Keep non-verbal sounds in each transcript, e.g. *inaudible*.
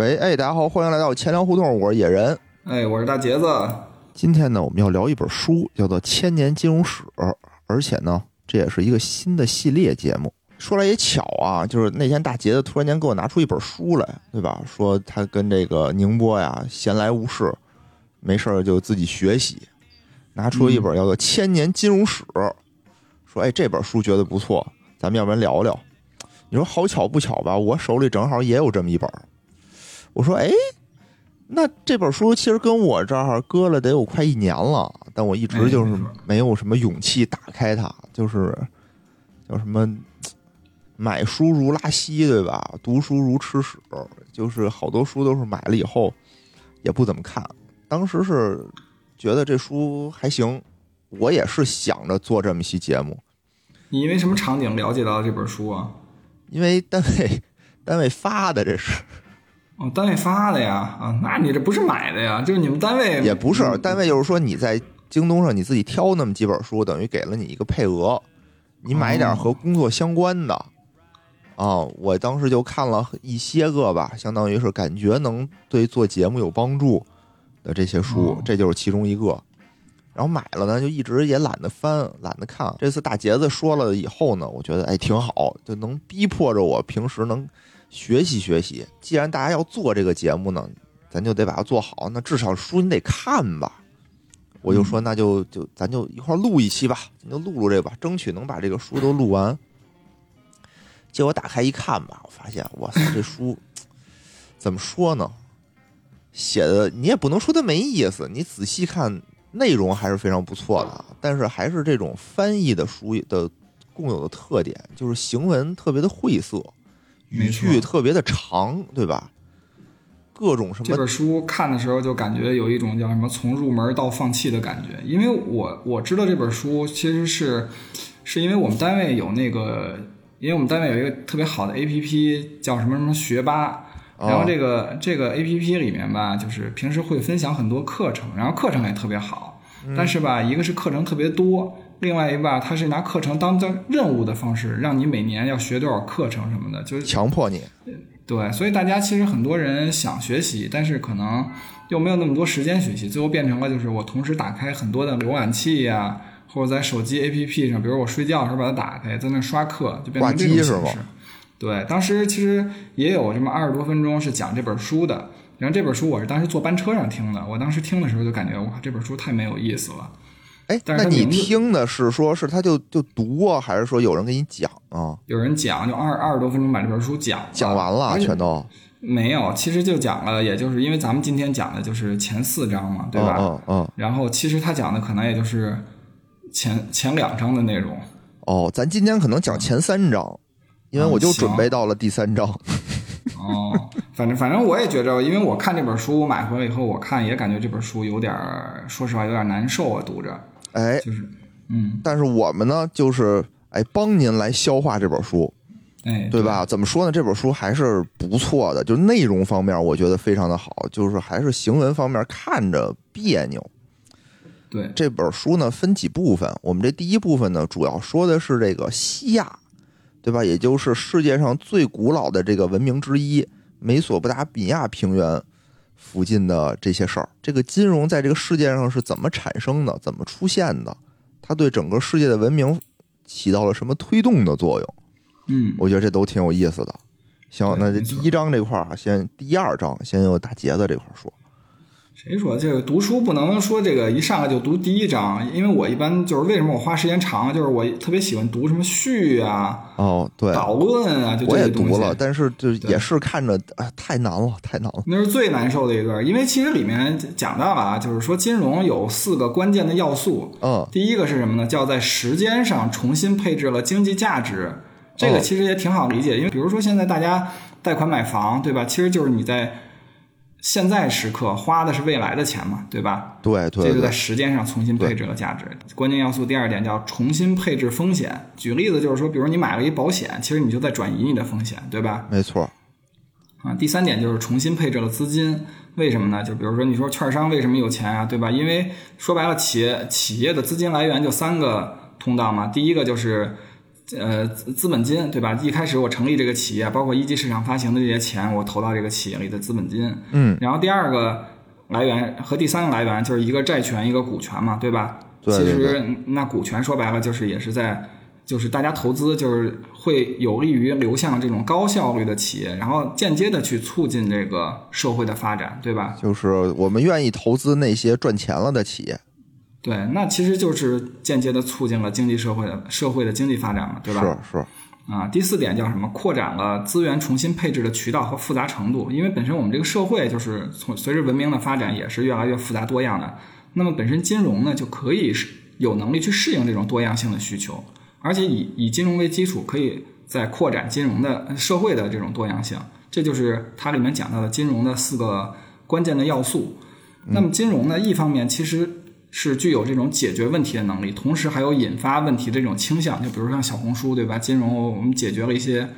喂，哎，大家好，欢迎来到钱粮胡同，我是野人。哎，我是大杰子。今天呢，我们要聊一本书，叫做《千年金融史》，而且呢，这也是一个新的系列节目。说来也巧啊，就是那天大杰子突然间给我拿出一本书来，对吧？说他跟这个宁波呀闲来无事，没事儿就自己学习，拿出了一本叫做《千年金融史》，说哎，这本书觉得不错，咱们要不然聊聊。你说好巧不巧吧？我手里正好也有这么一本。我说哎，那这本书其实跟我这儿搁了得有快一年了，但我一直就是没有什么勇气打开它，就是叫什么。买书如拉稀，对吧？读书如吃屎，就是好多书都是买了以后也不怎么看。当时是觉得这书还行，我也是想着做这么一期节目。你因为什么场景了解到这本书啊？因为单位单位发的，这是。哦，单位发的呀？啊，那你这不是买的呀？就是你们单位也不是单位，就是说你在京东上你自己挑那么几本书，等于给了你一个配额，你买点和工作相关的。啊，我当时就看了一些个吧，相当于是感觉能对做节目有帮助的这些书，这就是其中一个。然后买了呢，就一直也懒得翻，懒得看。这次大杰子说了以后呢，我觉得哎挺好，就能逼迫着我平时能学习学习。既然大家要做这个节目呢，咱就得把它做好。那至少书你得看吧。我就说那就就咱就一块录一期吧，咱就录录这吧，争取能把这个书都录完。结果打开一看吧，我发现，哇塞，*laughs* 这书怎么说呢？写的你也不能说它没意思，你仔细看内容还是非常不错的。但是还是这种翻译的书的共有的特点，就是行文特别的晦涩，语句特别的长，对吧？各种什么？这本书看的时候就感觉有一种叫什么从入门到放弃的感觉。因为我我知道这本书其实是是因为我们单位有那个。因为我们单位有一个特别好的 A P P，叫什么什么学霸，然后这个这个 A P P 里面吧，就是平时会分享很多课程，然后课程也特别好，但是吧，一个是课程特别多，另外一个吧，它是拿课程当做任务的方式，让你每年要学多少课程什么的，就是强迫你。对，所以大家其实很多人想学习，但是可能又没有那么多时间学习，最后变成了就是我同时打开很多的浏览器呀。或者在手机 APP 上，比如我睡觉的时候把它打开，在那刷课，就变成这种形式。对，当时其实也有这么二十多分钟是讲这本书的。然后这本书我是当时坐班车上听的，我当时听的时候就感觉哇，这本书太没有意思了。哎，那你听的是说是他就就读啊，还是说有人给你讲啊？有人讲，就二二十多分钟把这本书讲讲完了，全都没有。其实就讲了，也就是因为咱们今天讲的就是前四章嘛，对吧？嗯嗯。然后其实他讲的可能也就是。前前两章的内容哦，咱今天可能讲前三章，因为我就准备到了第三章。*laughs* 哦，反正反正我也觉着，因为我看这本书我买回来以后，我看也感觉这本书有点，说实话有点难受啊，读着。哎，就是，嗯，但是我们呢，就是哎，帮您来消化这本书，哎，对吧？怎么说呢？这本书还是不错的，就内容方面我觉得非常的好，就是还是行文方面看着别扭。对这本书呢，分几部分。我们这第一部分呢，主要说的是这个西亚，对吧？也就是世界上最古老的这个文明之一——美索不达米亚平原附近的这些事儿。这个金融在这个世界上是怎么产生的？怎么出现的？它对整个世界的文明起到了什么推动的作用？嗯，我觉得这都挺有意思的。行，那这第一章这块儿，先第二章先由大杰子这块儿说。谁说这个读书不能说这个一上来就读第一章？因为我一般就是为什么我花时间长，就是我特别喜欢读什么序啊，哦，对，导论啊，就我也读了，但是就也是看着太难了，太难了。那是最难受的一段，因为其实里面讲到了啊，就是说金融有四个关键的要素，嗯，第一个是什么呢？叫在时间上重新配置了经济价值，这个其实也挺好理解，因为比如说现在大家贷款买房，对吧？其实就是你在。现在时刻花的是未来的钱嘛，对吧？对对，这就在时间上重新配置了价值。关键要素第二点叫重新配置风险。举例子就是说，比如你买了一保险，其实你就在转移你的风险，对吧？没错。啊，第三点就是重新配置了资金。为什么呢？就比如说你说券商为什么有钱啊，对吧？因为说白了，企业企业的资金来源就三个通道嘛。第一个就是呃资资本金，对吧？一开始我成立这个企业，包括一级市场发行的这些钱，我投到这个企业里的资本金。嗯，然后第二个来源和第三个来源就是一个债权，一个股权嘛，对吧？对对其实那股权说白了就是也是在，就是大家投资就是会有利于流向这种高效率的企业，然后间接的去促进这个社会的发展，对吧？就是我们愿意投资那些赚钱了的企业，对，那其实就是间接的促进了经济社会的社会的经济发展嘛，对吧？是是，啊，第四点叫什么？扩展了资源重新配置的渠道和复杂程度。因为本身我们这个社会就是从随着文明的发展也是越来越复杂多样的。那么本身金融呢就可以是有能力去适应这种多样性的需求，而且以以金融为基础，可以再扩展金融的呃社会的这种多样性。这就是它里面讲到的金融的四个关键的要素。那么金融呢，一方面其实是具有这种解决问题的能力，同时还有引发问题的这种倾向。就比如像小红书，对吧？金融我们解决了一些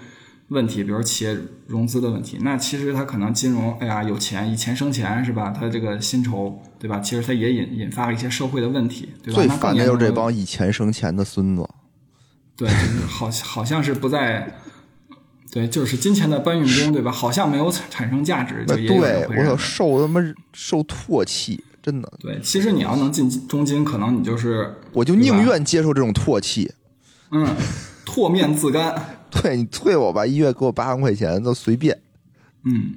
问题，比如企业融资的问题。那其实它可能金融，哎呀，有钱以钱生钱是吧？它这个薪酬，对吧？其实它也引引发了一些社会的问题，对吧？最烦的就是这帮以钱生钱的孙子。对，就是好好像是不在。对，就是金钱的搬运工，对吧？好像没有产产生价值，对我受他妈受唾弃，真的，对，其实你要能进中金，可能你就是我就宁愿接受这种唾弃。嗯，唾面自干。*laughs* 对你退我吧，一月给我八万块钱都随便。嗯，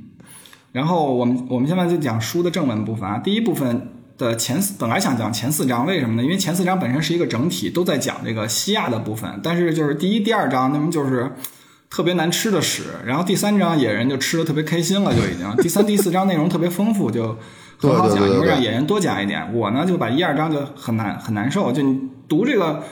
然后我们我们现在就讲书的正文部分啊。第一部分的前四本来想讲前四章，为什么呢？因为前四章本身是一个整体，都在讲这个西亚的部分，但是就是第一、第二章那么就是特别难吃的屎，然后第三章野人就吃的特别开心了，就已经第三、第四章内容特别丰富，就很好讲，对对对对因为让野人多讲一点。我呢就把一二章就很难很难受，就你读这个。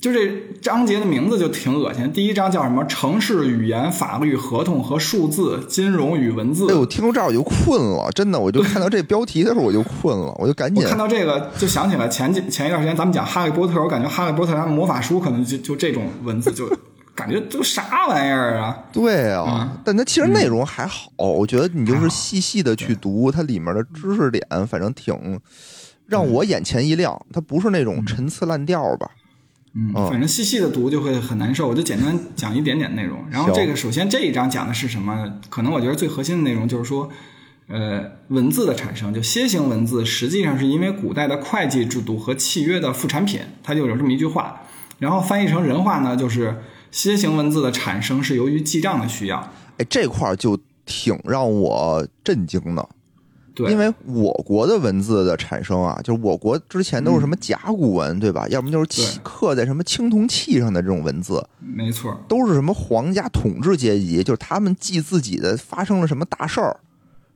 就这章节的名字就挺恶心。第一章叫什么？城市语言、法律、合同和数字、金融与文字。哎呦，听到这儿我就困了，真的，我就看到这标题的时候我就困了，我就赶紧我看到这个就想起来前几前一段时间咱们讲《哈利波特》，我感觉《哈利波特》他们魔法书可能就就这种文字就感觉都啥玩意儿啊？对啊，嗯但它其实内容还好，我觉得你就是细细的去读它里面的知识点，反正挺让我眼前一亮。它不是那种陈词滥调吧？嗯，哦反正细细的读就会很难受。我就简单讲一点点内容。然后这个首先这一章讲的是什么？可能我觉得最核心的内容就是说，呃，文字的产生，就楔形文字实际上是因为古代的会计制度和契约的副产品，它就有这么一句话。然后翻译成人话呢，就是楔形文字的产生是由于记账的需要。哎，这块儿就挺让我震惊的，对，因为我国的文字的产生啊，就是我国之前都是什么甲骨文，对吧？要么就是刻在什么青铜器上的这种文字，没错，都是什么皇家统治阶级，就是他们记自己的发生了什么大事儿，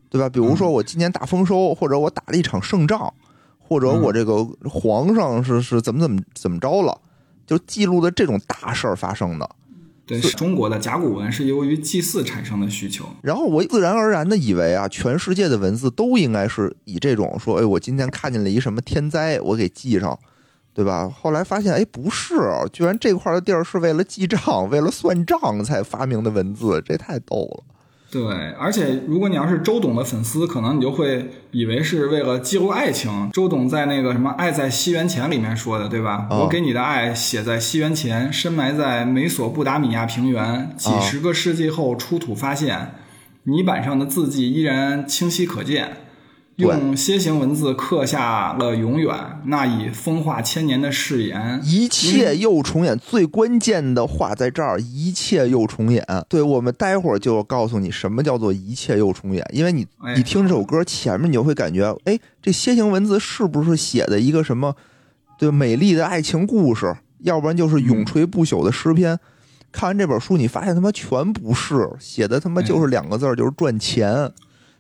对吧？比如说我今年大丰收，或者我打了一场胜仗，或者我这个皇上是是怎么怎么怎么着了，就记录的这种大事儿发生的。对，是中国的甲骨文是由于祭祀产生的需求。然后我自然而然的以为啊，全世界的文字都应该是以这种说，哎，我今天看见了一什么天灾，我给记上，对吧？后来发现，哎，不是，居然这块的地儿是为了记账、为了算账才发明的文字，这太逗了。对，而且如果你要是周董的粉丝，可能你就会以为是为了记录爱情。周董在那个什么《爱在西元前》里面说的，对吧？哦我给你的爱写在西元前，深埋在美索不达米亚平原，几十个世纪后出土发现，泥板上的字迹依然清晰可见。对用楔形文字刻下了永远，那已风化千年的誓言。一切又重演，最关键的话在这儿，一切又重演。对我们待会儿就告诉你什么叫做一切又重演，因为你哎你听这首歌前面你就会感觉，哎，这楔形文字是不是写的一个什么对美丽的爱情故事，要不然就是永垂不朽的诗篇。看完这本书，你发现他妈全不是，写的他妈就是两个字儿，就是赚钱，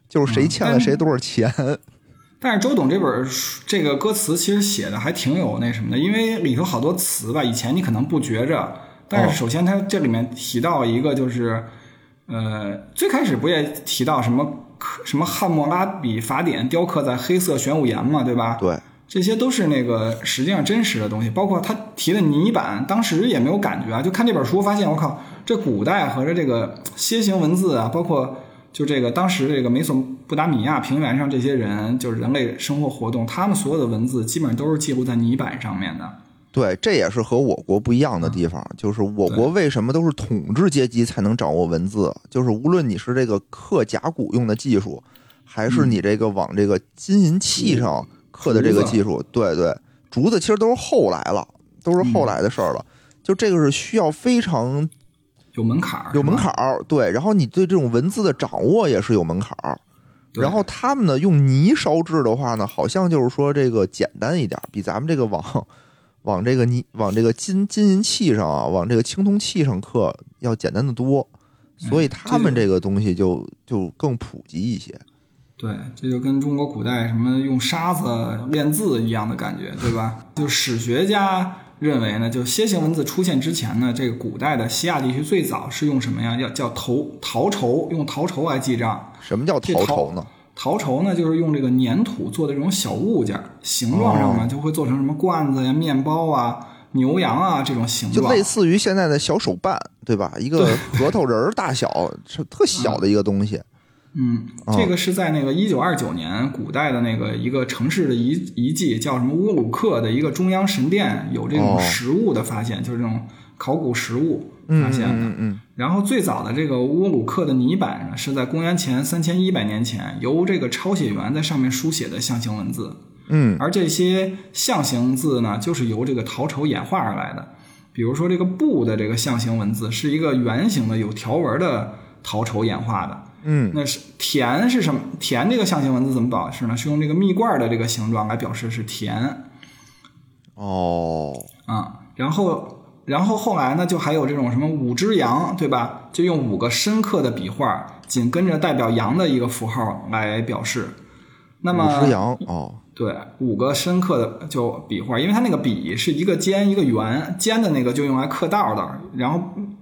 就是谁欠了谁多少钱。*laughs* 但是周董这本书这个歌词其实写的还挺有那什么的，因为里头好多词吧，以前你可能不觉着，但哦是首先他这里面提到一个就是，呃，最开始不也提到什么什么汉谟拉比法典雕刻在黑色玄武岩嘛，对吧？对，这些都是那个实际上真实的东西，包括他提的泥板，当时也没有感觉啊，就看这本书发现，我靠，这古代和这这个楔形文字啊，包括就这个当时这个美索不达米亚平原上这些人，就是人类生活活动，他们所有的文字基本上都是记录在泥板上面的。对，这也是和我国不一样的地方，就是我国为什么都是统治阶级才能掌握文字？就是无论你是这个刻甲骨用的技术，还是你这个往这个金银器上刻的这个技术，对对，竹子其实都是后来了，都是后来的事儿了。就这个是需要非常有门槛儿，有门槛儿，对。然后你对这种文字的掌握也是有门槛儿。然后他们呢，用泥烧制的话呢，好像就是说这个简单一点，比咱们这个往往这个泥往这个金金银器上啊，往这个青铜器上刻要简单的多，所以他们这这个东西就就更普及一些。对，这就跟中国古代什么用沙子练字一样的感觉，对吧？就史学家认为呢，就楔形文字出现之前呢，这个古代的西亚地区最早是用什么呀？要叫头陶绸，用陶绸来记账。什么叫陶陶绸呢？陶绸呢，就是用这个粘土做的这种小物件，形状上呢就会做成什么罐子呀、面包啊、牛羊啊这种形状，就类似于现在的小手办，对吧？一个核桃仁儿大小，是特小的一个东西。嗯，哦这个是在那个一九二九年，古代的那个一个城市的遗遗迹，叫什么乌鲁克的一个中央神殿，有这种哦实物的发现，就是这种考古实物嗯发现的。嗯嗯然后最早的这个乌鲁克的泥板呢，是在公元前三千一百年前，由这个抄写员在上面书写的象形文字。嗯而这些象形字呢，就是由这个陶绸演化而来的。比如说这个“布”的这个象形文字，是一个圆形的有条纹的陶绸演化的。嗯那是田是什么？田这个象形文字怎么表示呢？是用这个蜜罐的这个形状来表示是田哦，啊。然后，然后后来呢，就还有这种什么五只羊，对吧？就用五个深刻的笔画，紧跟着代表羊的一个符号来表示。那么五只羊哦，对，五个深刻的就笔画，因为它那个笔是一个尖一个圆，尖的那个就用来刻道的，然后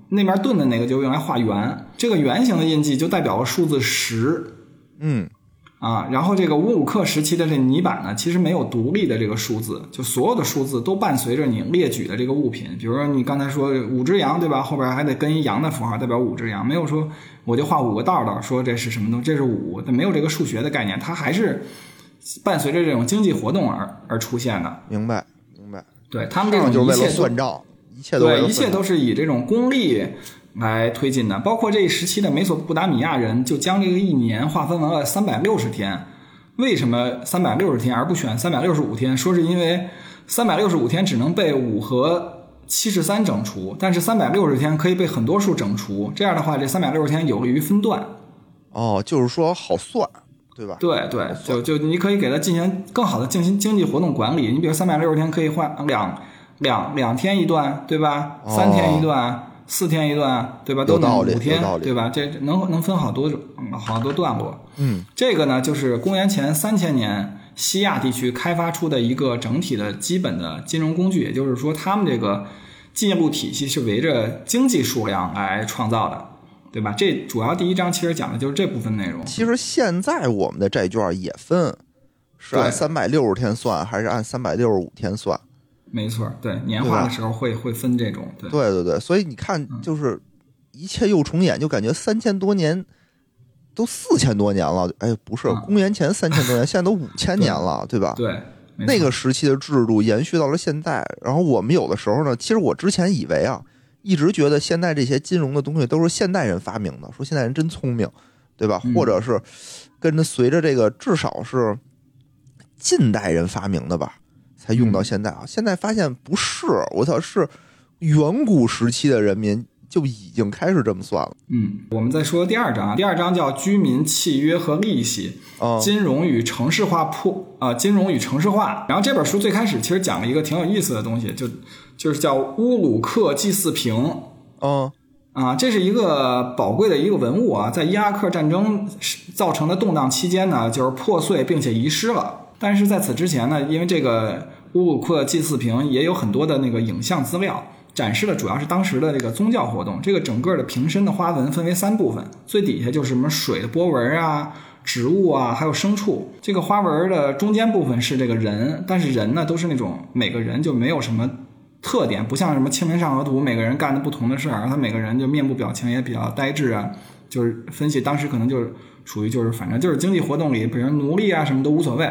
那边钝的那个就用来画圆。这个圆形的印记就代表了数字十嗯啊。然后这个乌鲁克时期的这泥板呢，其实没有独立的这个数字，就所有的数字都伴随着你列举的这个物品。比如说你刚才说五只羊，对吧？后边还得跟一羊的符号代表五只羊，没有说我就画五个道道，说这是什么东西，这是五，它没有这个数学的概念，它还是伴随着这种经济活动而而出现的。明白明白。对他们这种上就是为了一切算账，一切都对，一切了算账都是以这种功利来推进的。包括这一时期的美索不达米亚人，就将这个一年划分为了三百六十天。为什么三百六十天而不选三百六十五天？说是因为三百六十五天只能被五和七十三整除，但是三百六十天可以被很多数整除。这样的话，这三百六十天有利于分段。哦，就是说好算，对吧？对对，就就你可以给它进行更好的进行经济活动管理。你比如三百六十天可以换两两两天一段，对吧？哦三天一段，四天一段，对吧？都能五天对吧？这能能分好多种嗯好多段落。嗯，这个呢，就是公元前三千年西亚地区开发出的一个整体的基本的金融工具，也就是说，他们这个记录体系是围着经济数量来创造的，对吧？这主要第一章其实讲的就是这部分内容。其实现在我们的债券也分，是按对三百六十天算，还是按三百六十五天算？没错，对年化的时候会会分这种，对。对对对，所以你看，就是一切又重演，就感觉三千多年都四千多年了，哎，不是啊公元前三千多年，现在都五千年了，对吧？对，那个时期的制度延续到了现在，然后我们有的时候呢，其实我之前以为啊，一直觉得现在这些金融的东西都是现代人发明的，说现代人真聪明，对吧？嗯。或者是跟着随着这个至少是近代人发明的吧，才用到现在啊。现在发现不是，我操，是远古时期的人民就已经开始这么算了嗯，我们再说第二章，第二章叫居民契约和利息，啊。金融与城市化破啊、金融与城市化。然后这本书最开始其实讲了一个挺有意思的东西，就就是叫乌鲁克祭祀瓶。嗯啊，这是一个宝贵的一个文物啊，在伊拉克战争造成的动荡期间呢，就是破碎并且遗失了。但是在此之前呢，因为这个乌鲁克祭祀瓶也有很多的那个影像资料，展示的主要是当时的这个宗教活动。这个整个的瓶身的花纹分为三部分，最底下就是什么水的波纹啊、植物啊，还有牲畜。这个花纹的中间部分是这个人，但是人呢都是那种每个人就没有什么特点，不像什么《清明上河图》，每个人干的不同的事儿，他每个人就面部表情也比较呆滞啊。就是分析当时可能就是属于就是反正就是经济活动里，比如奴隶啊什么都无所谓，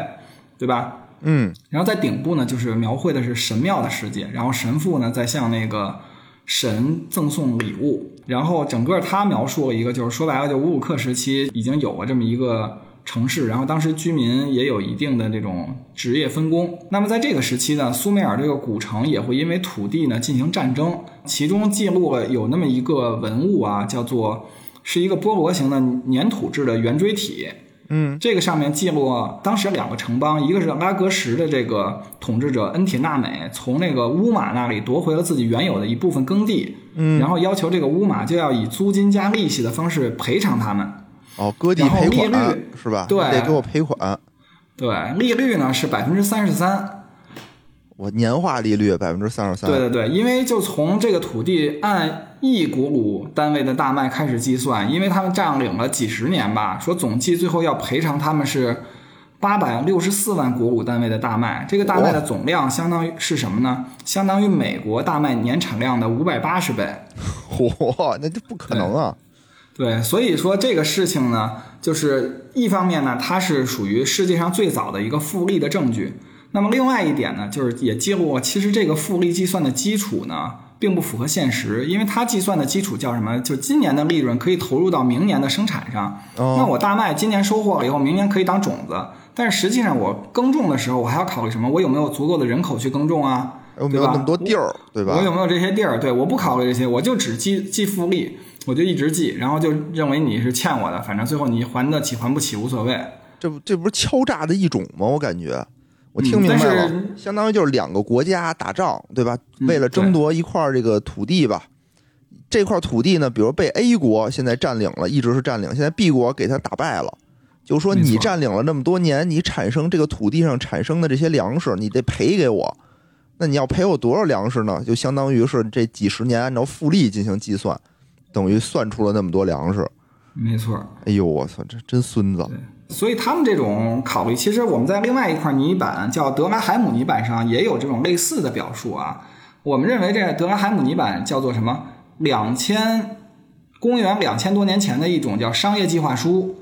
对吧？嗯然后在顶部呢，就是描绘的是神庙的世界，然后神父呢在向那个神赠送礼物，然后整个他描述了一个，就是说白了，就乌鲁克时期已经有了这么一个城市，然后当时居民也有一定的这种职业分工。那么在这个时期呢，苏美尔这个古城也会因为土地呢进行战争，其中记录了有那么一个文物啊，叫做是一个菠萝形的粘土制的圆锥体。嗯这个上面记录当时两个城邦，一个是拉格什的这个统治者恩铁纳美从那个乌马那里夺回了自己原有的一部分耕地，嗯，然后要求这个乌马就要以租金加利息的方式赔偿他们。哦，割地赔利款率是吧？对得给我赔款。对，利率呢是百分之三十三。我年化利率百分之三十三。对对对，因为就从这个土地按一股股单位的大麦开始计算，因为他们占领了几十年吧，说总计最后要赔偿他们是八百六十四万古鲁单位的大麦。这个大麦的总量相当于是什么呢？相当于美国大麦年产量的五百八十倍。嚯，那这不可能啊！对，所以说这个事情呢，就是一方面呢，它是属于世界上最早的一个复利的证据。那么另外一点呢，就是也揭露了，其实这个复利计算的基础呢，并不符合现实，因为它计算的基础叫什么？就今年的利润可以投入到明年的生产上。哦那我大麦今年收获了以后，明年可以当种子，但是实际上我耕种的时候，我还要考虑什么？我有没有足够的人口去耕种啊？有没有那么多地儿，对吧？我有没有这些地儿？对，我不考虑这些，我就只记记复利，我就一直记，然后就认为你是欠我的，反正最后你还得起还不起无所谓。这不这不是敲诈的一种吗？我感觉，我听明白了，嗯相当于就是两个国家打仗，对吧？嗯为了争夺一块这个土地吧，这块土地呢，比如被 A 国现在占领了，一直是占领，现在 B 国给他打败了。就是说，你占领了那么多年，你产生这个土地上产生的这些粮食，你得赔给我。那你要赔我多少粮食呢？就相当于是这几十年按照复利进行计算，等于算出了那么多粮食。没错，哎呦，我操，这真孙子！所以他们这种考虑，其实我们在另外一块泥板叫德拉海姆泥板上也有这种类似的表述啊。我们认为这德拉海姆泥板叫做什么？两千公元两千多年前的一种叫商业计划书。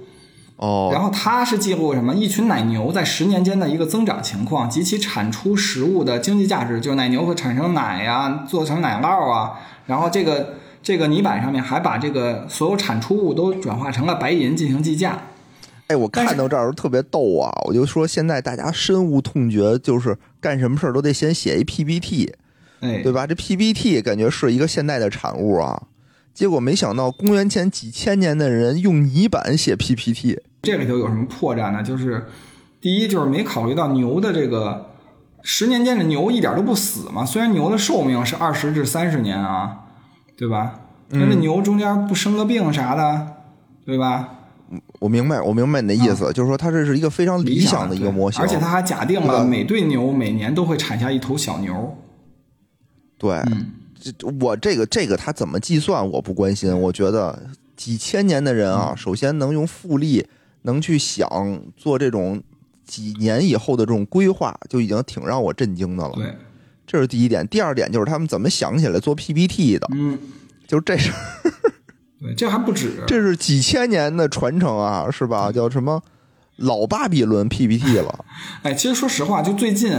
哦，然后它是记录什么？一群奶牛在十年间的一个增长情况及其产出食物的经济价值，就是奶牛会产生奶呀、做成奶酪啊。然后这个这个泥板上面还把这个所有产出物都转化成了白银进行计价。哎，我看到这儿特别逗啊！我就说现在大家深恶痛绝，就是干什么事儿都得先写一 PPT，哎，对吧？这 PPT 感觉是一个现代的产物啊。结果没想到，公元前几千年的人用泥板写 PPT，这里头有什么破绽呢？就是第一，就是没考虑到牛的这个十年间的牛一点都不死嘛。虽然牛的寿命是二十至三十年啊，对吧？那这牛中间不生个病啥的，对吧？我明白，我明白你的意思，就是说它这是一个非常理想的一个模型，而且它还假定了每对牛每年都会产下一头小牛。对，这我这个这个他怎么计算我不关心，我觉得几千年的人啊，首先能用复利，能去想做这种几年以后的这种规划，就已经挺让我震惊的了。对，这是第一点。第二点就是他们怎么想起来做 PPT 的，嗯，就是这是对，这还不止。这是几千年的传承啊，是吧？叫什么老巴比伦 PPT 了？*laughs* 哎，其实说实话，就最近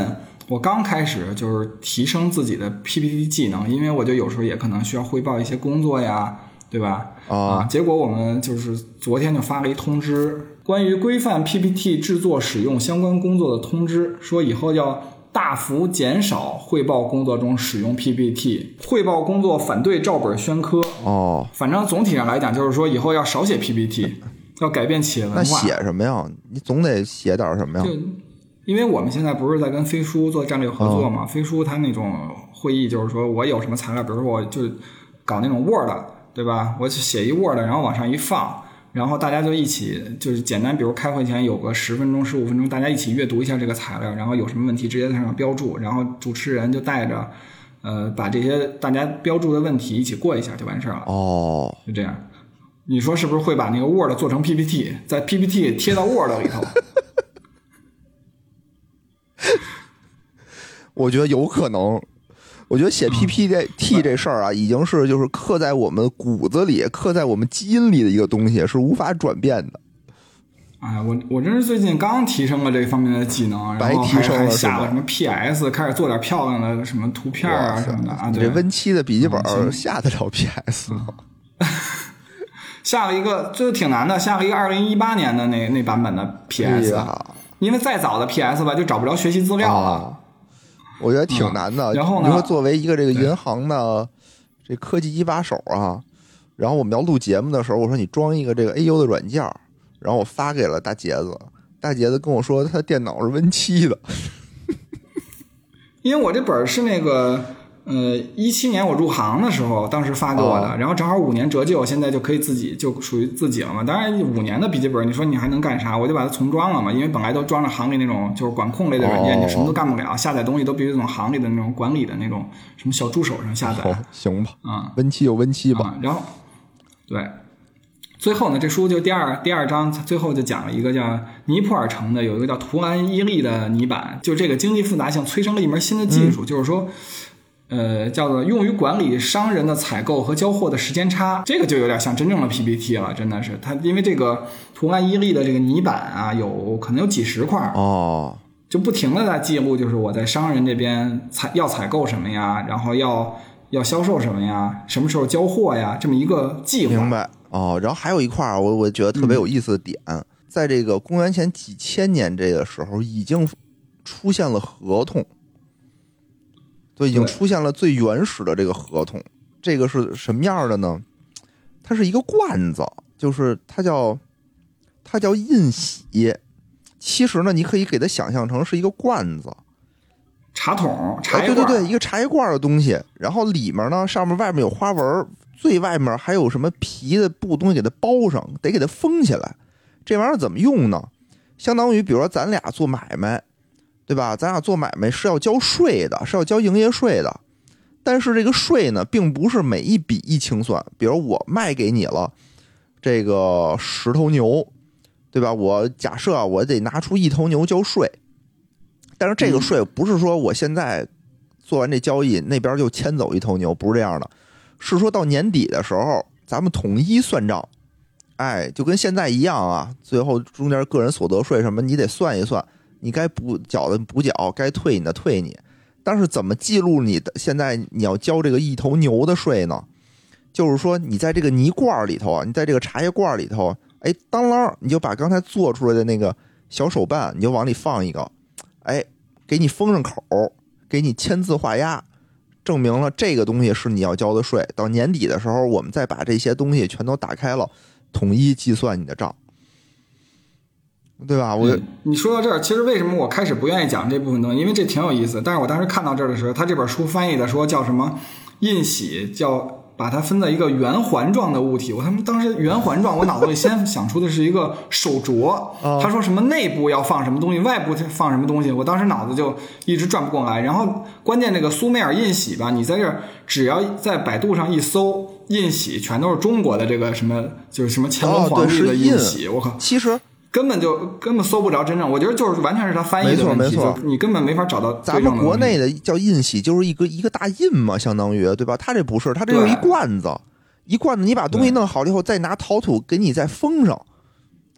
我刚开始就是提升自己的 PPT 技能，因为我就有时候也可能需要汇报一些工作呀，对吧？啊结果我们就是昨天就发了一通知，关于规范 PPT 制作使用相关工作的通知，说以后要大幅减少汇报工作中使用 PPT，汇报工作反对照本宣科。哦，反正总体上来讲，就是说以后要少写 PPT，*laughs* 要改变企业文化那化。写什么呀？你总得写点什么呀就？因为我们现在不是在跟飞书做战略合作嘛，飞书它那种会议就是说我有什么材料，比如说我就搞那种 Word，对吧？我就写一 Word，然后往上一放，然后大家就一起就是简单，比如开会前有个十分钟、十五分钟，大家一起阅读一下这个材料，然后有什么问题直接在上面标注，然后主持人就带着呃把这些大家标注的问题一起过一下就完事儿了，哦，就这样。你说是不是会把那个 Word 做成 PPT，在 PPT 贴到 Word 里头？*laughs* 我觉得有可能。我觉得写 PPT 这事儿啊，已经是就是刻在我们骨子里、刻在我们基因里的一个东西，是无法转变的。哎，我我真是最近刚提升了这方面的技能，然后还还下了什么 PS，开始做点漂亮的什么图片啊什么的啊。你这 Win 七的笔记本下得了 PS 吗？*laughs* 下了一个，就挺难的，下了一个二零一八年的那那版本的 PS，因为再早的 PS 吧就找不着学习资料了。我觉得挺难的。然后呢，你说作为一个这个银行的这科技一把手啊，然后我们要录节目的时候，我说你装一个这个 AU 的软件，然后我发给了大杰子，大杰子跟我说他电脑是 Win 七的，因为我这本是那个。呃，一七年我入行的时候，当时发给我的，然后正好五年折旧，现在就可以自己就属于自己了嘛。当然，五年的笔记本，你说你还能干啥？我就把它重装了嘛，因为本来都装着行里那种就是管控类的软件，你什么都干不了，下载东西都必须从行里的那种管理的那种什么小助手上下载。行吧，啊，Win 七就 Win 七吧。然后，对，最后呢，这书就第二第二章最后就讲了一个叫尼泊尔城的有一个叫图兰伊利的泥板，就这个经济复杂性催生了一门新的技术，就是说。呃，叫做用于管理商人的采购和交货的时间差，这个就有点像真正的 PPT 了，真的是。它，因为这个图案伊利的这个泥板啊，有可能有几十块哦，就不停的在记录，就是我在商人这边采要采购什么呀，然后要要销售什么呀，什么时候交货呀，这么一个计划。明白哦，然后还有一块我我觉得特别有意思的点，在这个公元前几千年这个时候，已经出现了合同。就已经出现了最原始的这个合同，这个是什么样的呢？它是一个罐子，就是它叫它叫印玺。其实呢，你可以给它想象成是一个罐子，茶桶、茶叶罐，对对对，一个茶叶罐的东西。然后里面呢，上面外面有花纹，最外面还有什么皮的布东西给它包上，得给它封起来。这玩意儿怎么用呢？相当于比如说咱俩做买卖。对吧？咱俩做买卖是要交税的，是要交营业税的。但是这个税呢，并不是每一笔一清算。比如我卖给你了这个十头牛，对吧？我假设我得拿出一头牛交税，但是这个税不是说我现在做完这交易，那边就牵走一头牛，不是这样的。是说到年底的时候，咱们统一算账。哎，就跟现在一样啊。最后中间个人所得税什么，你得算一算。你该补缴的补缴，该退你的退你，但是怎么记录你的？现在你要交这个一头牛的税呢？就是说，你在这个泥罐里头啊，你在这个茶叶罐里头，哎，当啷，你就把刚才做出来的那个小手办，你就往里放一个，哎，给你封上口，给你签字画押，证明了这个东西是你要交的税。到年底的时候，我们再把这些东西全都打开了，统一计算你的账。对吧？我你说到这儿，其实为什么我开始不愿意讲这部分东西？因为这挺有意思。但是我当时看到这儿的时候，他这本书翻译的说叫什么印玺，叫把它分在一个圆环状的物体。我他妈当时圆环状，我脑子里先想出的是一个手镯。他说什么内部要放什么东西，外部放什么东西，我当时脑子就一直转不过来。然后关键那个苏美尔印玺吧，你在这儿只要在百度上一搜印玺，全都是中国的这个什么，就是什么乾隆皇帝的印玺。我靠，其实。根本就根本搜不着真正，我觉得就是完全是他翻译的问题，你根本没法找到。咱们国内的叫印玺，就是一个一个大印嘛，相当于对吧？他这不是，他这是一罐子，一罐子，你把东西弄好了以后，再拿陶土给你再封上，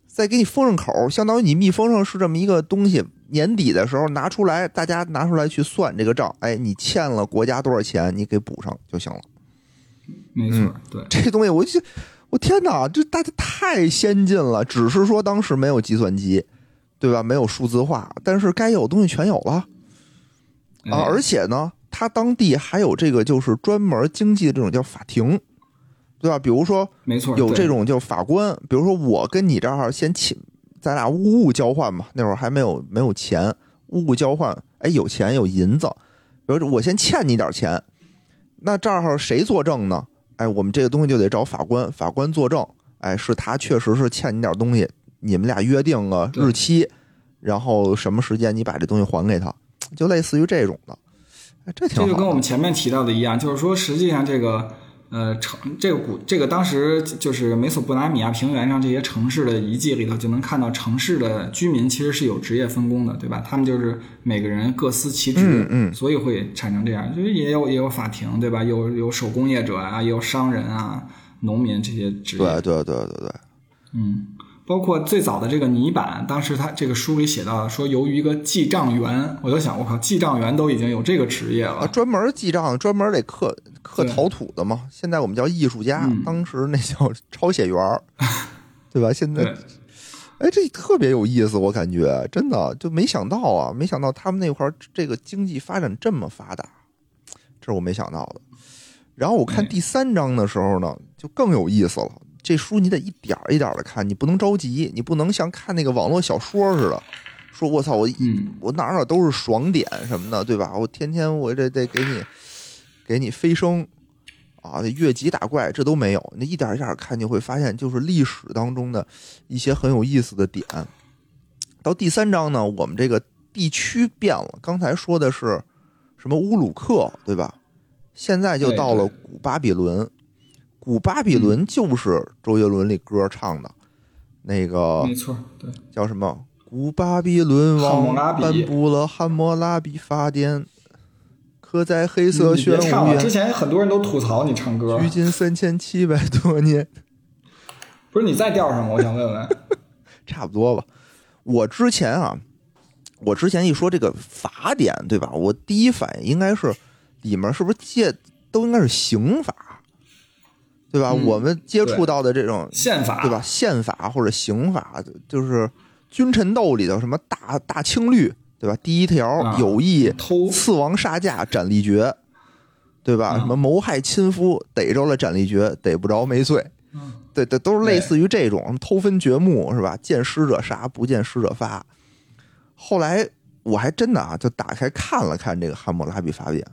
再给你封上口，相当于你密封上是这么一个东西。年底的时候拿出来，大家拿出来去算这个账，哎，你欠了国家多少钱，你给补上就行了。没错，对这东西我就。我天哪，这大家太先进了！只是说当时没有计算机，对吧？没有数字化，但是该有的东西全有了啊！而且呢，他当地还有这个就是专门经济的这种叫法庭，对吧？比如说，没错，有这种叫法官。比如说，我跟你这儿先请，咱俩物物交换嘛。那会儿还没有没有钱，物物交换。哎，有钱有银子，比如我先欠你点钱，那这儿谁作证呢？哎，我们这个东西就得找法官，法官作证。哎，是他确实是欠你点东西，你们俩约定个日期，然后什么时间你把这东西还给他，就类似于这种的。哎，这挺这就跟我们前面提到的一样，就是说实际上这个。呃，城这个古这个当时就是美索不达米亚平原上这些城市的遗迹里头，就能看到城市的居民其实是有职业分工的，对吧？他们就是每个人各司其职，嗯嗯，所以会产生这样，就是也有也有法庭，对吧？有有手工业者啊，也有商人啊，农民这些职业，对对对对对，嗯。包括最早的这个泥板，当时他这个书里写到说，由于一个记账员，我就想，我靠，记账员都已经有这个职业啊，了，专门记账，专门得刻刻陶土的嘛。现在我们叫艺术家，嗯当时那叫抄写员儿，对吧？现在对，哎，这特别有意思，我感觉真的就没想到啊，没想到他们那块儿这个经济发展这么发达，这是我没想到的。然后我看第三章的时候呢，就更有意思了。这书你得一点儿一点的看，你不能着急，你不能像看那个网络小说似的，说我操，我嗯，我哪哪都是爽点什么的，对吧？我天天我这得给你给你飞升啊，越级打怪这都没有，你一点一点看，你会发现就是历史当中的一些很有意思的点。到第三章呢，我们这个地区变了，刚才说的是什么乌鲁克，对吧？现在就到了古巴比伦，古巴比伦就是周杰伦那歌唱的那个没错，对，叫什么？古巴比伦王颁布了汉谟拉比法典，刻在黑色你玄武别唱，之，前很多人都吐槽你唱歌距，今三千七百多年，不是你在调上吗？我想问问，*laughs* 差不多吧。我之前啊，我之前一说这个法典，对吧？我第一反应应该是里面是不是借都应该是刑法，对吧？嗯我们接触到的这种宪法对吧？？宪法或者刑法，就是君臣斗里头什么大大清律，对吧？第一条啊有意偷刺王杀驾斩立决，对吧？啊什么谋害亲夫逮着了斩立决，逮不着没罪。嗯对对，都是类似于这种偷分掘墓是吧？见尸者杀，不见尸者发。后来我还真的啊，就打开看了看这个《汉谟拉比法典》，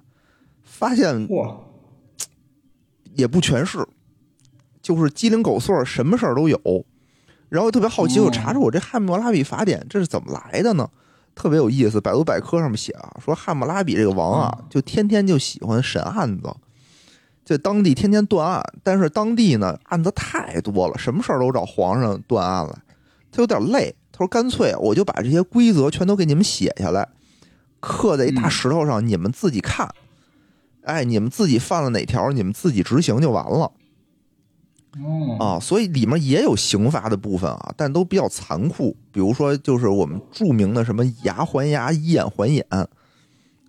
发现哇，也不全是，就是鸡零狗碎儿，什么事儿都有。然后特别好奇，哦我查查我这汉谟拉比法典这是怎么来的呢？特别有意思，百度百科上面写啊，说汉谟拉比这个王啊，就天天就喜欢审案子，在当地天天断案，但是当地呢案子太多了，什么事儿都找皇上断案来，他有点累。他说：“干脆我就把这些规则全都给你们写下来，刻在一大石头上，你们自己看。哎，你们自己犯了哪条，你们自己执行就完了。”哦，啊，所以里面也有刑罚的部分啊，但都比较残酷。比如说，就是我们著名的什么牙还牙，以眼还眼，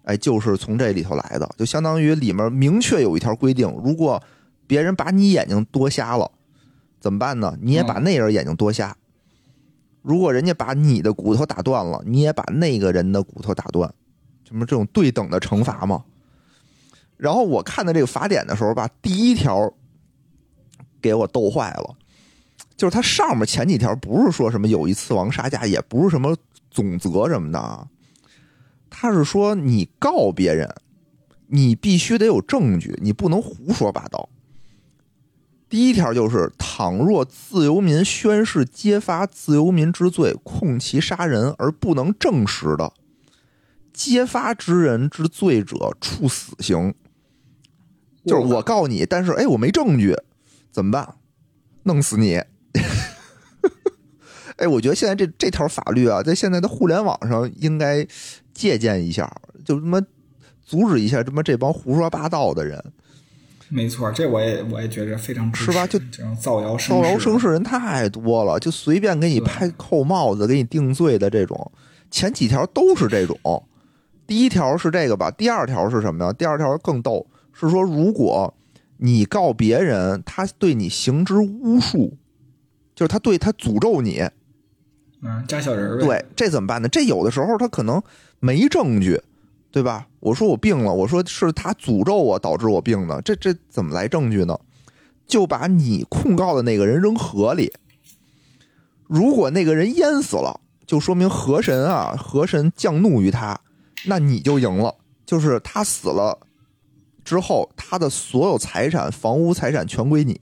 哎，就是从这里头来的。就相当于里面明确有一条规定，如果别人把你眼睛夺瞎了，怎么办呢？你也把那人眼睛夺瞎。如果人家把你的骨头打断了，你也把那个人的骨头打断，什么这种对等的惩罚嘛。然后我看的这个法典的时候吧，第一条给我逗坏了，就是它上面前几条不是说什么有一次王杀价，也不是什么总则什么的啊，他是说你告别人，你必须得有证据，你不能胡说八道。第一条就是，倘若自由民宣誓揭发自由民之罪，控其杀人而不能证实的，揭发之人之罪者，处死刑。就是我告你，但是哎，我没证据，怎么办？弄死你！*laughs* 哎，我觉得现在这这条法律啊，在现在的互联网上应该借鉴一下，就他妈阻止一下他妈这帮胡说八道的人。没错，这我也我也觉着非常是吧就这种造谣生造谣生事事人太多了，就随便给你拍扣帽子、给你定罪的这种，前几条都是这种。第一条是这个吧，第二条是什么呀？第二条更逗，是说如果你告别人，他对你行之巫术，就是他对他诅咒你，嗯，加小人儿，对，这怎么办呢？这有的时候他可能没证据，对吧？我说我病了，我说是他诅咒我导致我病的，这这怎么来证据呢？就把你控告的那个人扔河里，如果那个人淹死了，就说明河神啊，河神降怒于他，那你就赢了。就是他死了之后，他的所有财产、房屋财产全归你。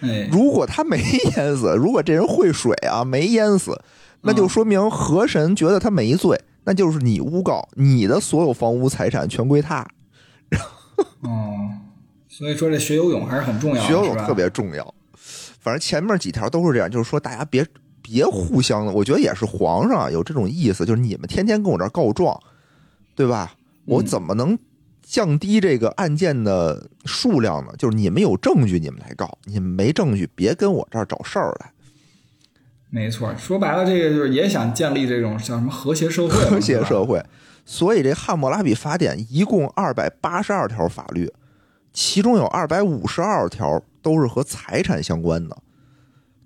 哎，如果他没淹死，如果这人会水啊，没淹死，那就说明河神觉得他没罪，那就是你诬告，你的所有房屋财产全归他。*laughs* 哦，所以说这学游泳还是很重要的，学游泳特别重要。反正前面几条都是这样，就是说大家别别互相的，我觉得也是皇上啊有这种意思，就是你们天天跟我这儿告状，对吧？我嗯怎么能降低这个案件的数量呢？就是你们有证据，你们来告；你们没证据，别跟我这儿找事儿来。没错，说白了，这个就是也想建立这种叫什么和谐社会，*laughs* 和谐社会。所以这《汉谟拉比法典》一共二百八十二条法律，其中有二百五十二条都是和财产相关的，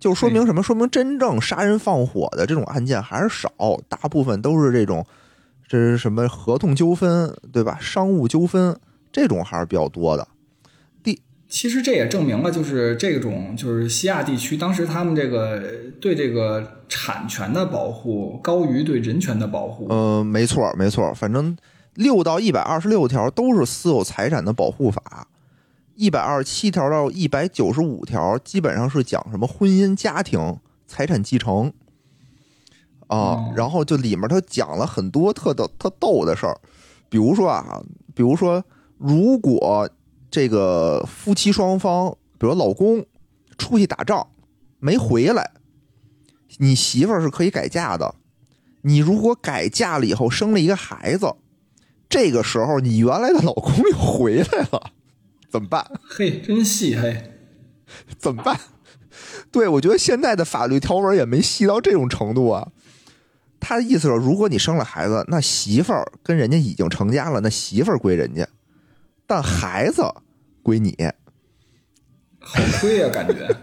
就说明什么？说明真正杀人放火的这种案件还是少，大部分都是这种这是什么合同纠纷，对吧？商务纠纷这种还是比较多的。第其实这也证明了，就是这种就是西亚地区当时他们这个对这个产权的保护高于对人权的保护。嗯，没错，没错，反正六到一百二十六条都是私有财产的保护法，一百二十七条到一百九十五条基本上是讲什么婚姻家庭财产继承啊，哦然后就里面他讲了很多特逗特逗的事儿，比如说啊，比如说如果这个夫妻双方，比如老公出去打仗没回来，你媳妇儿是可以改嫁的。你如果改嫁了以后生了一个孩子，这个时候你原来的老公又回来了，*laughs* 怎么办？嘿，真细嘿，*laughs* 怎么办？对我觉得现在的法律条文也没细到这种程度啊。他的意思是，如果你生了孩子，那媳妇儿跟人家已经成家了，那媳妇儿归人家，但孩子归你，好亏啊、感觉。*laughs*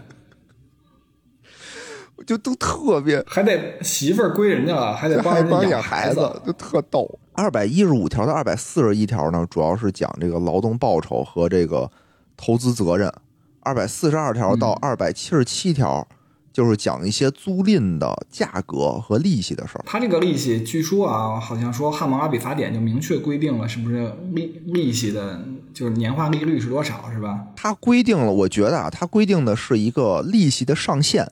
就都特别还得媳妇儿归人家了，还得帮人家养孩子，就特逗。二百一十五条到二百四十一条呢，主要是讲这个劳动报酬和这个投资责任；二百四十二条到二百七十七条，就是讲一些租赁的价格和利息的事儿。他这个利息，据说啊，好像说《汉谟拉比法典》就明确规定了，是不是利利息的，就是年化利率是多少，是吧？它规定了，我觉得啊，它规定的是一个利息的上限。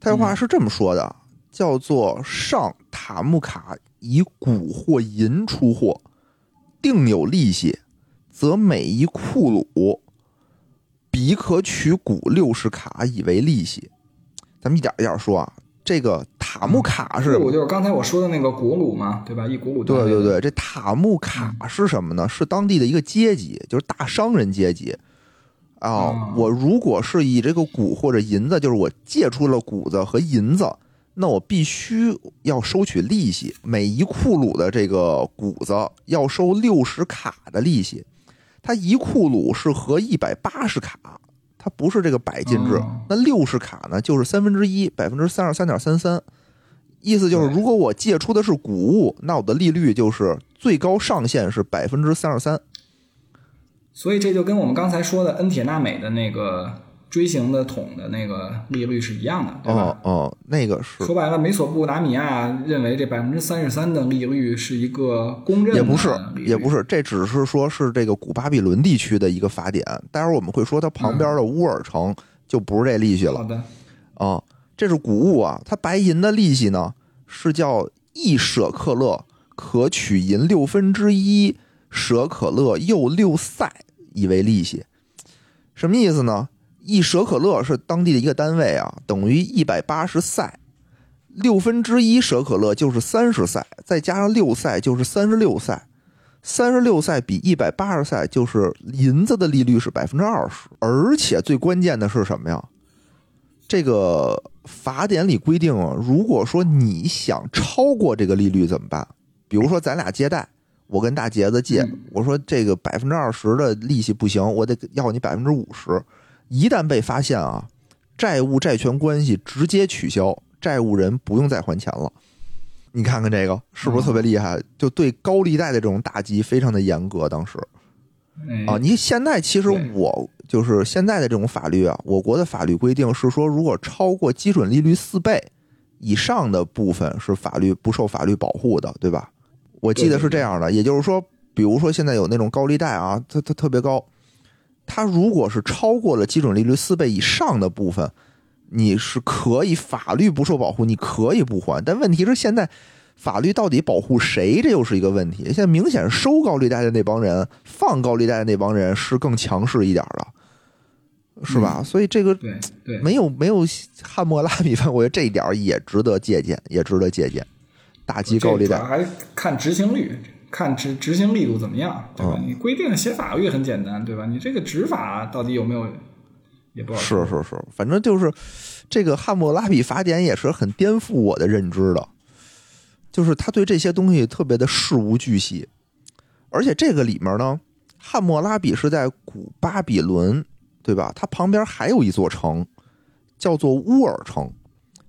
他这话是这么说的，叫做上塔木卡以谷或银出货，定有利息，则每一库鲁彼可取谷六十卡以为利息。咱们一点一点说啊，这个塔木卡是古鲁就是刚才我说的那个古鲁嘛，对吧？一古鲁对对对，这塔木卡是什么呢？是当地的一个阶级，就是大商人阶级。啊、哦我如果是以这个谷或者银子，就是我借出了谷子和银子，那我必须要收取利息，每一库鲁的这个谷子要收六十卡的利息。它一库鲁是合一百八十卡，它不是这个百进制。哦那六十卡呢，就是三分之一，百分之三十三点三三。意思就是，如果我借出的是谷物，那我的利率就是最高上限是百分之三十三。所以这就跟我们刚才说的恩铁纳美的那个锥形的桶的那个利率是一样的，对吧？哦哦，那个是说白了，美索不达米亚认为这百分之三十三的利率是一个公认的也不是也不是，这只是说是这个古巴比伦地区的一个法典。待会儿我们会说它旁边的乌尔城就不是这利息了好的，啊。这是谷物啊，它白银的利息呢是叫一舍克勒可取银六分之一舍可勒又六塞以为利息，什么意思呢？一舍可乐是当地的一个单位啊，等于一百八十塞，六分之一舍可乐就是三十塞，再加上六塞就是三十六塞，三十六塞比一百八十塞就是银子的利率是百分之二十，而且最关键的是什么呀？这个法典里规定啊，如果说你想超过这个利率怎么办？比如说咱俩借贷，我跟大杰子借，嗯我说这个百分之二十的利息不行，我得要你百分之五十。一旦被发现啊，债务债权关系直接取消，债务人不用再还钱了。你看看这个是不是特别厉害？就对高利贷的这种打击非常的严格。当时哎啊，你现在其实我就是现在的这种法律啊，我国的法律规定是说，如果超过基准利率四倍以上的部分是法律不受法律保护的，对吧？我记得是这样的，也就是说，比如说现在有那种高利贷啊，它它特别高，它如果是超过了基准利率四倍以上的部分，你是可以法律不受保护，你可以不还。但问题是现在法律到底保护谁，这又是一个问题。现在明显收高利贷的那帮人，放高利贷的那帮人是更强势一点了，是吧？所以这个对对，没有没有汉谟拉比法，我觉得这一点儿也值得借鉴，也值得借鉴。打击高利贷，还看执行率，看执执行力度怎么样，对吧？嗯你规定写法律很简单，对吧？你这个执法到底有没有，也不好说。是是是，反正就是这个汉谟拉比法典也是很颠覆我的认知的，就是他对这些东西特别的事无巨细，而且这个里面呢，汉谟拉比是在古巴比伦，对吧？它旁边还有一座城，叫做乌尔城。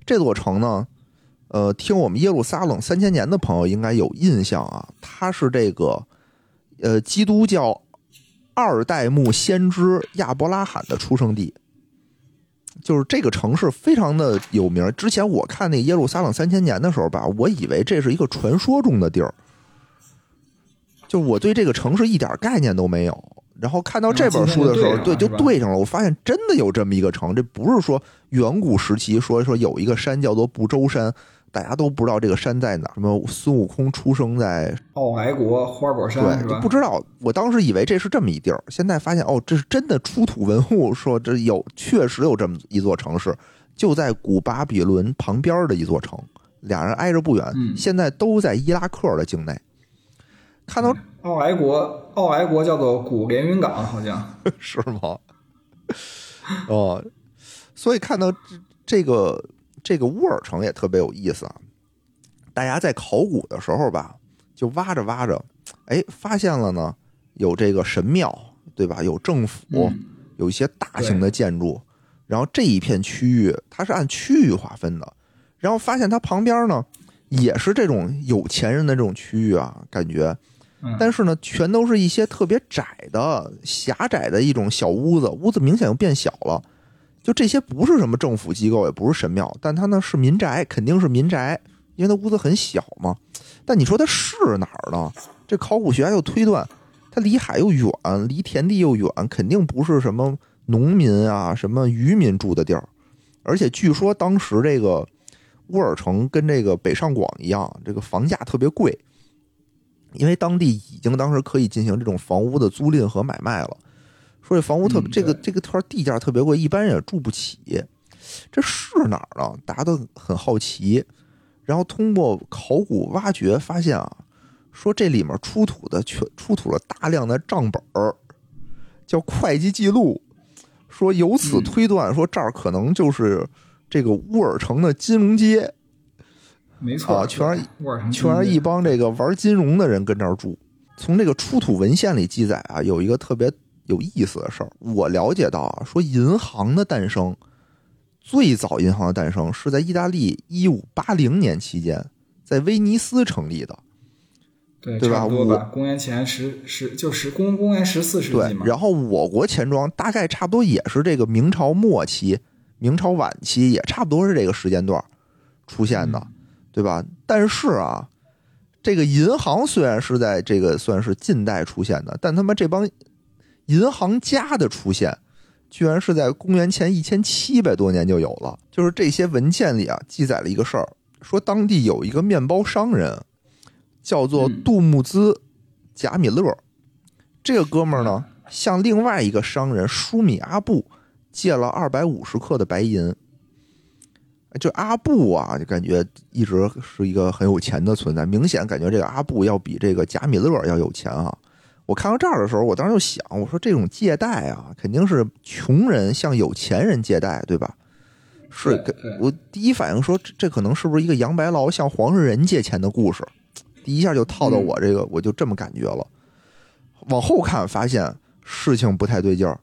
这座城呢，呃，听我们耶路撒冷三千年的朋友应该有印象啊，它是这个呃基督教二代目先知亚伯拉罕的出生地。就是这个城市非常的有名。之前我看那耶路撒冷三千年的时候吧，我以为这是一个传说中的地儿，就我对这个城市一点概念都没有。然后看到这本书的时候，对，就对上了。我发现真的有这么一个城，这不是说远古时期说说有一个山叫做不周山。大家都不知道这个山在哪，什么孙悟空出生在奥莱国花果山，对，就不知道。我当时以为这是这么一地儿，现在发现哦，这是真的出土文物，说这有确实有这么一座城市，就在古巴比伦旁边的一座城，俩人挨着不远，现在都在伊拉克的境内。看到奥莱国，奥莱国叫做古连云港，好像 *laughs* 是吗？哦，所以看到这这个。这个乌尔城也特别有意思啊！大家在考古的时候吧，就挖着挖着，哎，发现了呢，有这个神庙，对吧？有政府，有一些大型的建筑。然后这一片区域它是按区域划分的，然后发现它旁边呢也是这种有钱人的这种区域啊，感觉，但是呢，全都是一些特别窄的、狭窄的一种小屋子，屋子明显又变小了。就这些不是什么政府机构，也不是神庙，但它呢是民宅，肯定是民宅，因为它屋子很小嘛。但你说它是哪儿呢？这考古学家又推断，它离海又远，离田地又远，肯定不是什么农民啊、什么渔民住的地儿。而且据说当时这个乌尔城跟这个北上广一样，这个房价特别贵，因为当地已经当时可以进行这种房屋的租赁和买卖了。说这房屋特别，这个这个块地价特别贵，一般人也住不起。这是哪儿呢？大家都很好奇。然后通过考古挖掘发现啊，说这里面出土的全出土了大量的账本儿，叫会计记录。说由此推断，说这儿可能就是这个乌尔城的金融街。没错啊，全是全是一帮这个玩金融的人跟这儿住。从这个出土文献里记载啊，有一个特别。有意思的事儿，我了解到啊，说银行的诞生，最早银行的诞生是在意大利一五八零年期间，在威尼斯成立的，对对吧？我公元前十十就十公公元十四世纪嘛。然后我国钱庄大概差不多也是这个明朝末期、明朝晚期，也差不多是这个时间段出现的，对吧？但是啊，这个银行虽然是在这个算是近代出现的，但他妈这帮。银行家的出现，居然是在公元前一千七百多年就有了。就是这些文件里啊，记载了一个事儿，说当地有一个面包商人，叫做杜穆兹·贾米勒。这个哥们儿呢，向另外一个商人舒米阿布借了二百五十克的白银。就阿布啊，就感觉一直是一个很有钱的存在。明显感觉这个阿布要比这个贾米勒要有钱啊。我看到这儿的时候，我当时就想，我说这种借贷啊，肯定是穷人向有钱人借贷，对吧？是，我第一反应说，这可能是不是一个杨白劳向黄世仁借钱的故事？第一下就套到我这个，我就这么感觉了。往后看，发现事情不太对劲儿。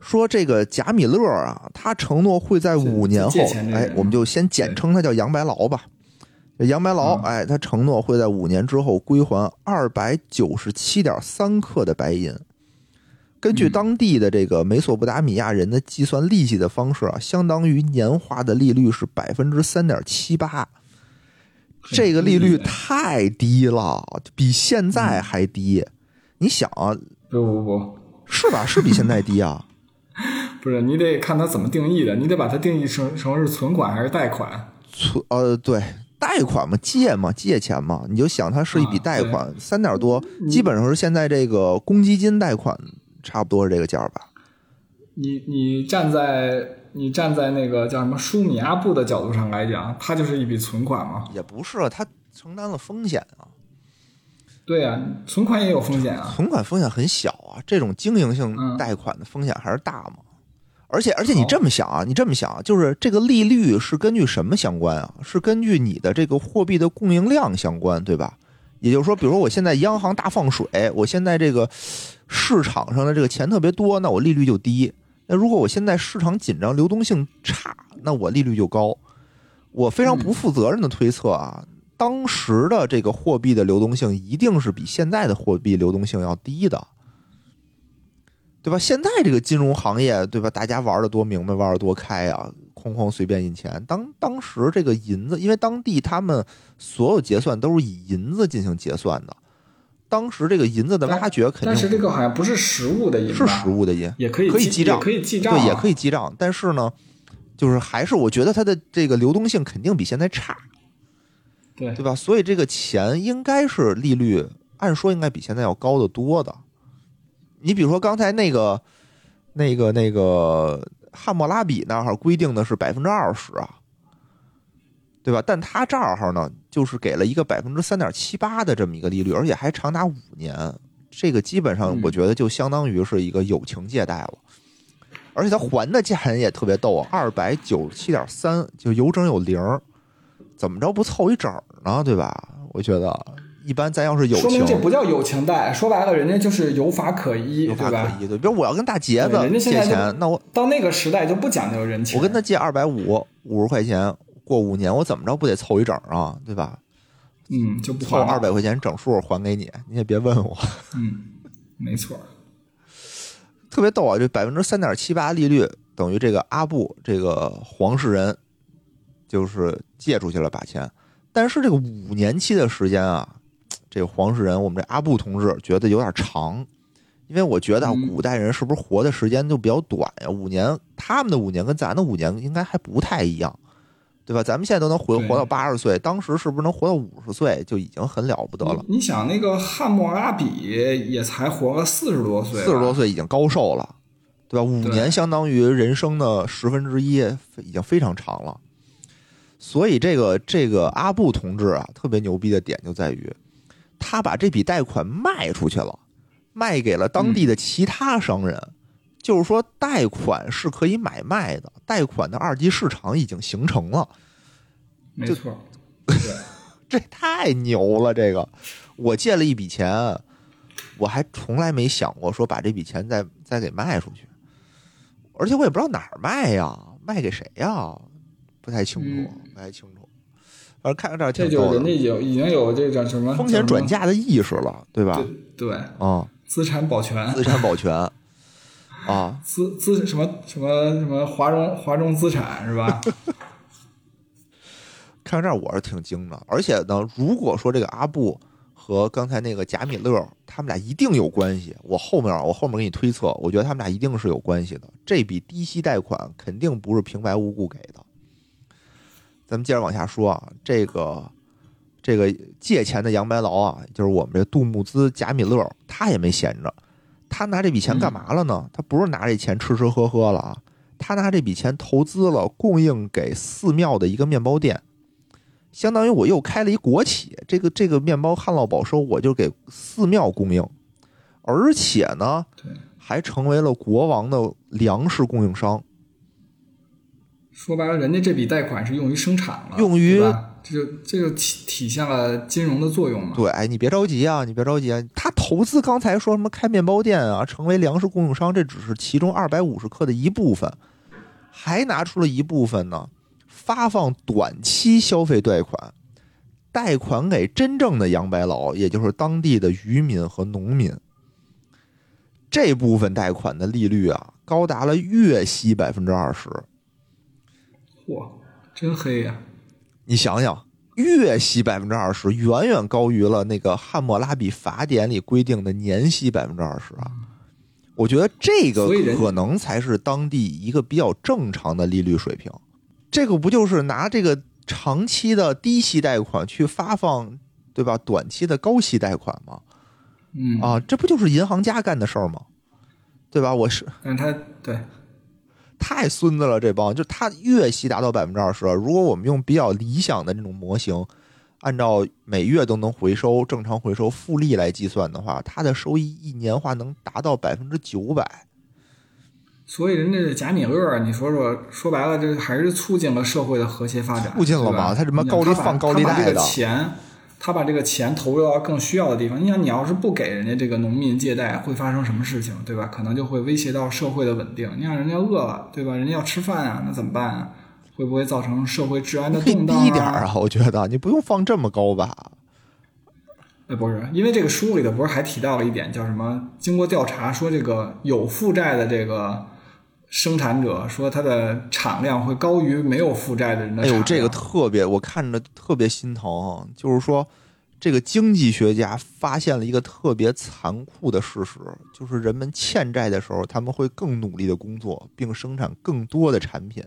说这个贾米勒啊，他承诺会在五年后，哎，我们就先简称他叫杨白劳吧。杨白劳，哎，他承诺会在五年之后归还二百九十七点三克的白银。根据当地的这个美索不达米亚人的计算利息的方式啊，相当于年化的利率是百分之三点七八。这个利率太低了，比现在还低。你想啊，不不不，*laughs* 是吧？是比现在低啊？*laughs* 不是，你得看它怎么定义的，你得把它定义成成是存款还是贷款？存，呃，对。贷款嘛，借嘛，借钱嘛，你就想它是一笔贷款，三点多，基本上是现在这个公积金贷款差不多是这个价吧。你你站在你站在那个叫什么舒米阿布的角度上来讲，它就是一笔存款嘛？也不是，它承担了风险啊。对呀，存款也有风险啊。存款风险很小啊，这种经营性贷款的风险还是大嘛。而且而且你这么想啊，你这么想啊，就是这个利率是根据什么相关啊？是根据你的这个货币的供应量相关，对吧？也就是说，比如说我现在央行大放水，我现在这个市场上的这个钱特别多，那我利率就低。那如果我现在市场紧张，流动性差，那我利率就高。我非常不负责任的推测啊，当时的这个货币的流动性一定是比现在的货币流动性要低的，对吧？现在这个金融行业，对吧？大家玩的多明白，玩的多开啊，哐哐随便印钱。当当时这个银子，因为当地他们所有结算都是以银子进行结算的，当时这个银子的挖掘肯定但是这个好像不是实物的银是实物的银，也可以记可以记账可以记账啊，对，也可以记账，但是呢，就是还是我觉得它的这个流动性肯定比现在差，对对吧？所以这个钱应该是利率，按说应该比现在要高得多的。你比如说刚才那个、那个、那个汉谟拉比那儿规定的是百分之二十啊，对吧？但他这儿呢，就是给了一个百分之三点七八的这么一个利率，而且还长达五年。这个基本上嗯我觉得就相当于是一个友情借贷了，而且他还的价钱也特别逗，二百九十七点三，就有整有零儿，怎么着不凑一整儿呢？对吧？我觉得一般咱要是友说情，明这不叫友情贷，说白了，人家就是有法可依，有法？可依。对，比如我要跟大杰子借钱，那我到那个时代就不讲究人情，我跟他借二百五五十块钱，过五年我怎么着不得凑一整啊？对吧？嗯就凑二百块钱整数还给你，你也别问我。*laughs* 嗯，没错，特别逗啊！这百分之三点七八利率等于这个阿布这个黄世仁就是借出去了把钱，但是这个五年期的时间啊，这个黄世仁我们这阿布同志觉得有点长，因为我觉得古代人是不是活的时间就比较短呀？五年，他们的五年跟咱的五年应该还不太一样，对吧？咱们现在都能活活到八十岁，当时是不是能活到五十岁就已经很了不得了？你想那个汉谟拉比也才活了四十多岁，四十多岁已经高寿了，对吧？五年相当于人生的十分之一，已经非常长了。所以这个这个阿布同志啊，特别牛逼的点就在于，他把这笔贷款卖出去了，卖给了当地的其他商人。就是说，贷款是可以买卖的，贷款的二级市场已经形成了，没错，*laughs* 对，这太牛了！这个，我借了一笔钱，我还从来没想过说把这笔钱再再给卖出去，而且我也不知道哪儿卖呀，卖给谁呀，不太清楚，嗯不太清楚。反正看着这儿这就人家有已经有这叫什么风险转嫁的意识了，对吧？对对，啊，资产保全，资产保全 *laughs* 啊，资资什么什么什么华融华融资产是吧？*laughs* 看到这儿我是挺惊的，而且呢，如果说这个阿布和刚才那个贾米勒他们俩一定有关系，我后面我后面给你推测，我觉得他们俩一定是有关系的。这笔低息贷款肯定不是平白无故给的。咱们接着往下说啊，这个这个借钱的杨白劳啊，就是我们这杜牧兹贾米勒，他也没闲着，他拿这笔钱干嘛了呢？他不是拿这钱吃吃喝喝了啊，他拿这笔钱投资了供应给寺庙的一个面包店。相当于我又开了一国企，这个这个面包旱涝保收，我就给寺庙供应，而且呢，还成为了国王的粮食供应商。说白了，人家这笔贷款是用于生产了，用于这就这就体体现了金融的作用嘛。对，哎，你别着急啊，你别着急啊。他投资刚才说什么开面包店啊，成为粮食供应商，这只是其中二百五十克的一部分，还拿出了一部分呢，发放短期消费贷款，贷款给真正的杨白劳，也就是当地的渔民和农民。这部分贷款的利率啊，高达了月息百分之二十。嚯，真黑呀、你想想，月息百分之二十，远远高于了那个汉谟拉比法典里规定的年息百分之二十啊！我觉得这个可能才是当地一个比较正常的利率水平。这个不就是拿这个长期的低息贷款去发放，对吧？短期的高息贷款吗？嗯，啊，这不就是银行家干的事儿吗？对吧？我是但他对太孙子了，这帮就他月息达到百分之二十，如果我们用比较理想的那种模型，按照每月都能回收、正常回收复利来计算的话，它的收益一年化能达到百分之九百。所以人家贾米勒，你说说，说白了，这还是促进了社会的和谐发展，促进了嘛？他什么高利放高利贷的钱，他把这个钱投入到更需要的地方。你想，你要是不给人家这个农民借贷，会发生什么事情，对吧？可能就会威胁到社会的稳定。你想，人家饿了，对吧？人家要吃饭啊，那怎么办啊？会不会造成社会治安的动荡啊？低点啊，我觉得你不用放这么高吧。哎，不是，因为这个书里头不是还提到了一点，叫什么？经过调查说，这个有负债的这个生产者说，他的产量会高于没有负债的人的。哎呦，这个特别，我看着特别心疼。就是说，这个经济学家发现了一个特别残酷的事实，就是人们欠债的时候，他们会更努力的工作，并生产更多的产品。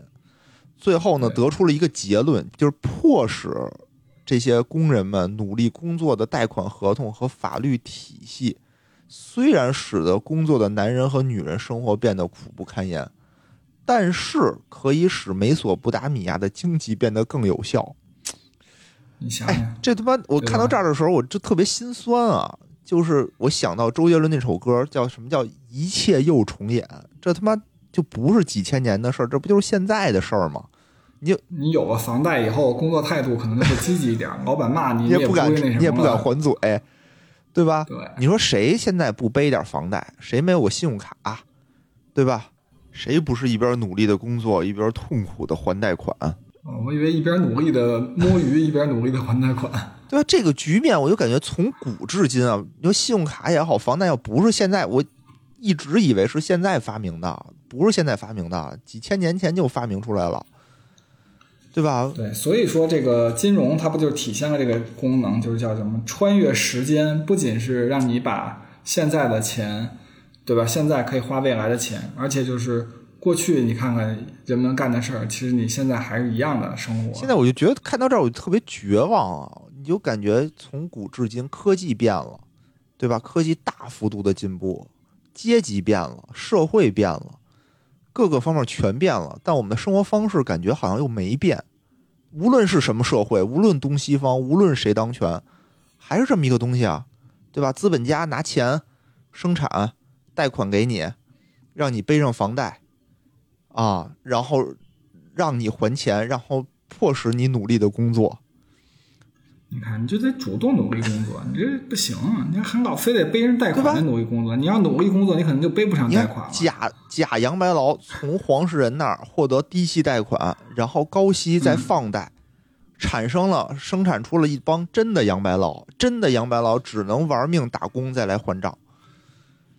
最后呢，得出了一个结论，就是迫使。这些工人们努力工作的贷款合同和法律体系，虽然使得工作的男人和女人生活变得苦不堪言，但是可以使美索不达米亚的经济变得更有效。你想想，这他妈！我看到这儿的时候，我就特别心酸啊！就是我想到周杰伦那首歌，叫什么叫“一切又重演”？这他妈就不是几千年的事儿，这不就是现在的事儿吗？你你有了房贷以后，工作态度可能就会积极一点。老板骂你，你也不敢，你也不敢还嘴，对吧？对，你说谁现在不背点房贷？谁没有个信用卡？对吧？谁不是一边努力的工作，一边痛苦的还贷款？哦，我以为一边努力的摸鱼，一边努力的还贷款。对吧？这个局面，我就感觉从古至今啊，你说信用卡也好，房贷要不是现在，我一直以为是现在发明的，不是现在发明的，几千年前就发明出来了。对吧？对，所以说这个金融它不就体现了这个功能，就是叫什么穿越时间，不仅是让你把现在的钱，对吧？现在可以花未来的钱，而且就是过去你看看人们干的事儿，其实你现在还是一样的生活。现在我就觉得看到这儿我就特别绝望啊！你就感觉从古至今科技变了，对吧？科技大幅度的进步，阶级变了，社会变了。各个方面全变了，但我们的生活方式感觉好像又没变。无论是什么社会，无论东西方，无论谁当权，还是这么一个东西啊，对吧？资本家拿钱生产、贷款给你，让你背上房贷啊，然后让你还钱，然后迫使你努力的工作。你看，你就得主动努力工作，你这不行。你很老非得背人贷款来努力工作，你要努力工作，你可能就背不上贷款了。假假杨白劳从黄世仁那儿获得低息贷款，然后高息再放贷，产生了生产出了一帮真的杨白劳，真的杨白劳只能玩命打工再来还账。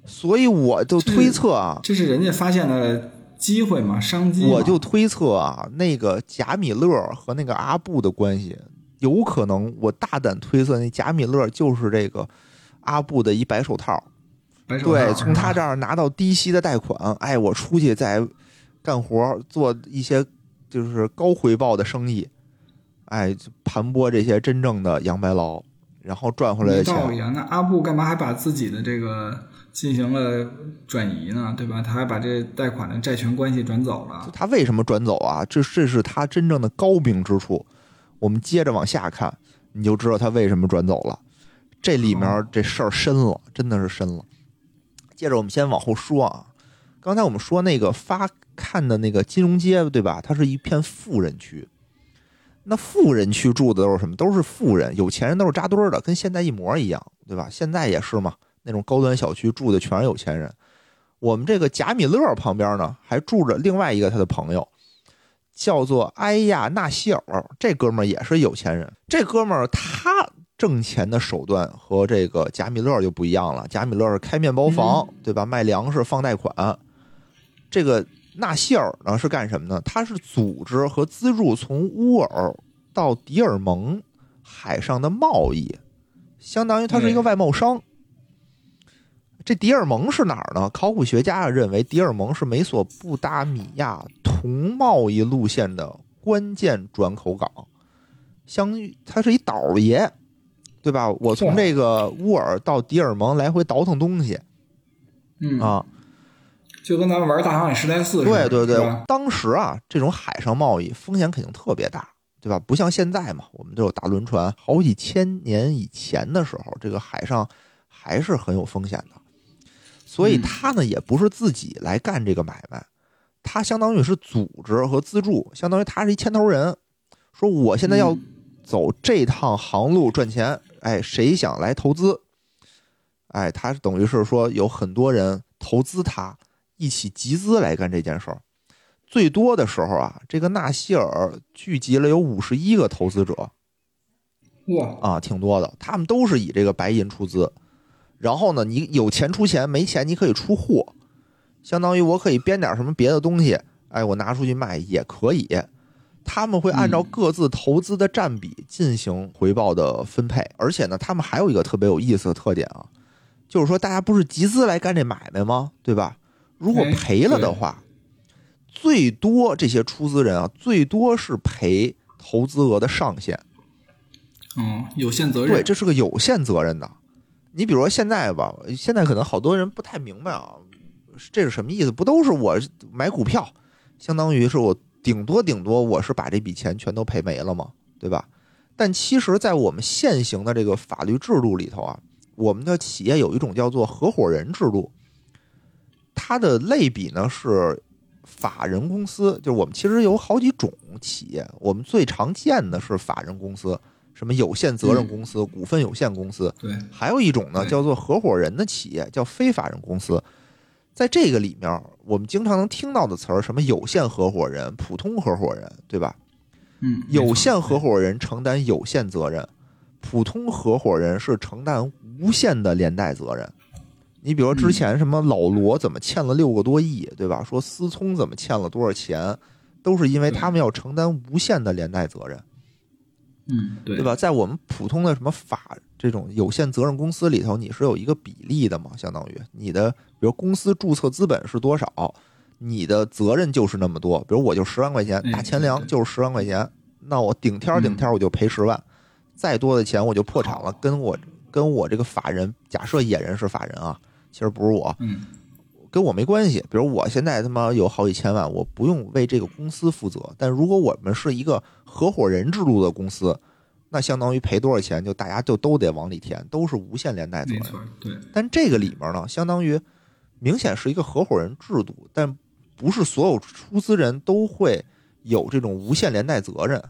所以我就推测啊，这是人家发现的机会嘛，商机。我就推测啊，那个贾米勒和那个阿布的关系。有可能，我大胆推测，那贾米勒就是这个阿布的一白手套。对，从他这儿拿到低息的贷款，哎，我出去再干活，做一些就是高回报的生意，哎，盘剥这些真正的洋白劳，然后赚回来的钱。道理啊，那阿布干嘛还把自己的这个进行了转移呢？对吧？他还把这贷款的债权关系转走了。他为什么转走啊？这这是他真正的高明之处。我们接着往下看，你就知道他为什么转走了。这里面这事儿深了，真的是深了。接着我们先往后说啊，刚才我们说那个发看的那个金融街，对吧？它是一片富人区。那富人区住的都是什么？都是富人，有钱人都是扎堆儿的，跟现在一模一样，对吧？现在也是嘛，那种高端小区住的全是有钱人。我们这个贾米勒旁边呢，还住着另外一个他的朋友。叫做埃亚纳希尔，这哥们儿也是有钱人。这哥们儿他挣钱的手段和这个贾米勒就不一样了。贾米勒是开面包房，对吧？卖粮食、放贷款。这个纳希尔呢是干什么呢？他是组织和资助从乌尔到迪尔蒙海上的贸易，相当于他是一个外贸商。这迪尔蒙是哪儿呢？考古学家认为迪尔蒙是美索不达米亚铜贸易路线的关键转口港，相它是一倒爷，对吧？我从这个乌尔到迪尔蒙来回倒腾东西，嗯啊，就跟咱们玩大航海时代四似的。对对对，当时啊，这种海上贸易风险肯定特别大，对吧？不像现在嘛，我们都有大轮船。好几千年以前的时候，这个海上还是很有风险的。所以他呢也不是自己来干这个买卖，他相当于是组织和资助，相当于他是一牵头人，说我现在要走这趟航路赚钱，哎，谁想来投资？哎，他等于是说有很多人投资他，一起集资来干这件事儿。最多的时候啊，这个纳希尔聚集了有五十一个投资者，哇啊，挺多的。他们都是以这个白银出资，然后呢，你有钱出钱，没钱你可以出货，相当于我可以编点什么别的东西，哎，我拿出去卖也可以。他们会按照各自投资的占比进行回报的分配，而且呢，他们还有一个特别有意思的特点啊，就是说大家不是集资来干这买卖吗？对吧？如果赔了的话，最多这些出资人啊，最多是赔投资额的上限。嗯，有限责任。对，这是个有限责任的。你比如说现在吧，现在可能好多人不太明白啊，这是什么意思？不都是我买股票，相当于是我顶多顶多我是把这笔钱全都赔没了吗？对吧？但其实，在我们现行的这个法律制度里头啊，我们的企业有一种叫做合伙人制度，它的类比呢是法人公司，就是我们其实有好几种企业，我们最常见的是法人公司。什么有限责任公司、股份有限公司，对，还有一种呢，叫做合伙人的企业，叫非法人公司。在这个里面，我们经常能听到的词儿，什么有限合伙人、普通合伙人，对吧？嗯，有限合伙人承担有限责任，普通合伙人是承担无限的连带责任。你比如之前什么老罗怎么欠了六个多亿，对吧？说思聪怎么欠了多少钱，都是因为他们要承担无限的连带责任。嗯，对，对吧？在我们普通的什么法这种有限责任公司里头，你是有一个比例的嘛？相当于你的，比如公司注册资本是多少，你的责任就是那么多。比如我就十万块钱，打钱粮就是十万块钱，那我顶天顶天我就赔十万，再多的钱我就破产了。跟我跟我这个法人，假设野人是法人啊，其实不是我，嗯，跟我没关系。比如我现在他妈有好几千万，我不用为这个公司负责。但如果我们是一个合伙人制度的公司，那相当于赔多少钱，就大家就都得往里填，都是无限连带责任。对。但这个里面呢，相当于明显是一个合伙人制度，但不是所有出资人都会有这种无限连带责任。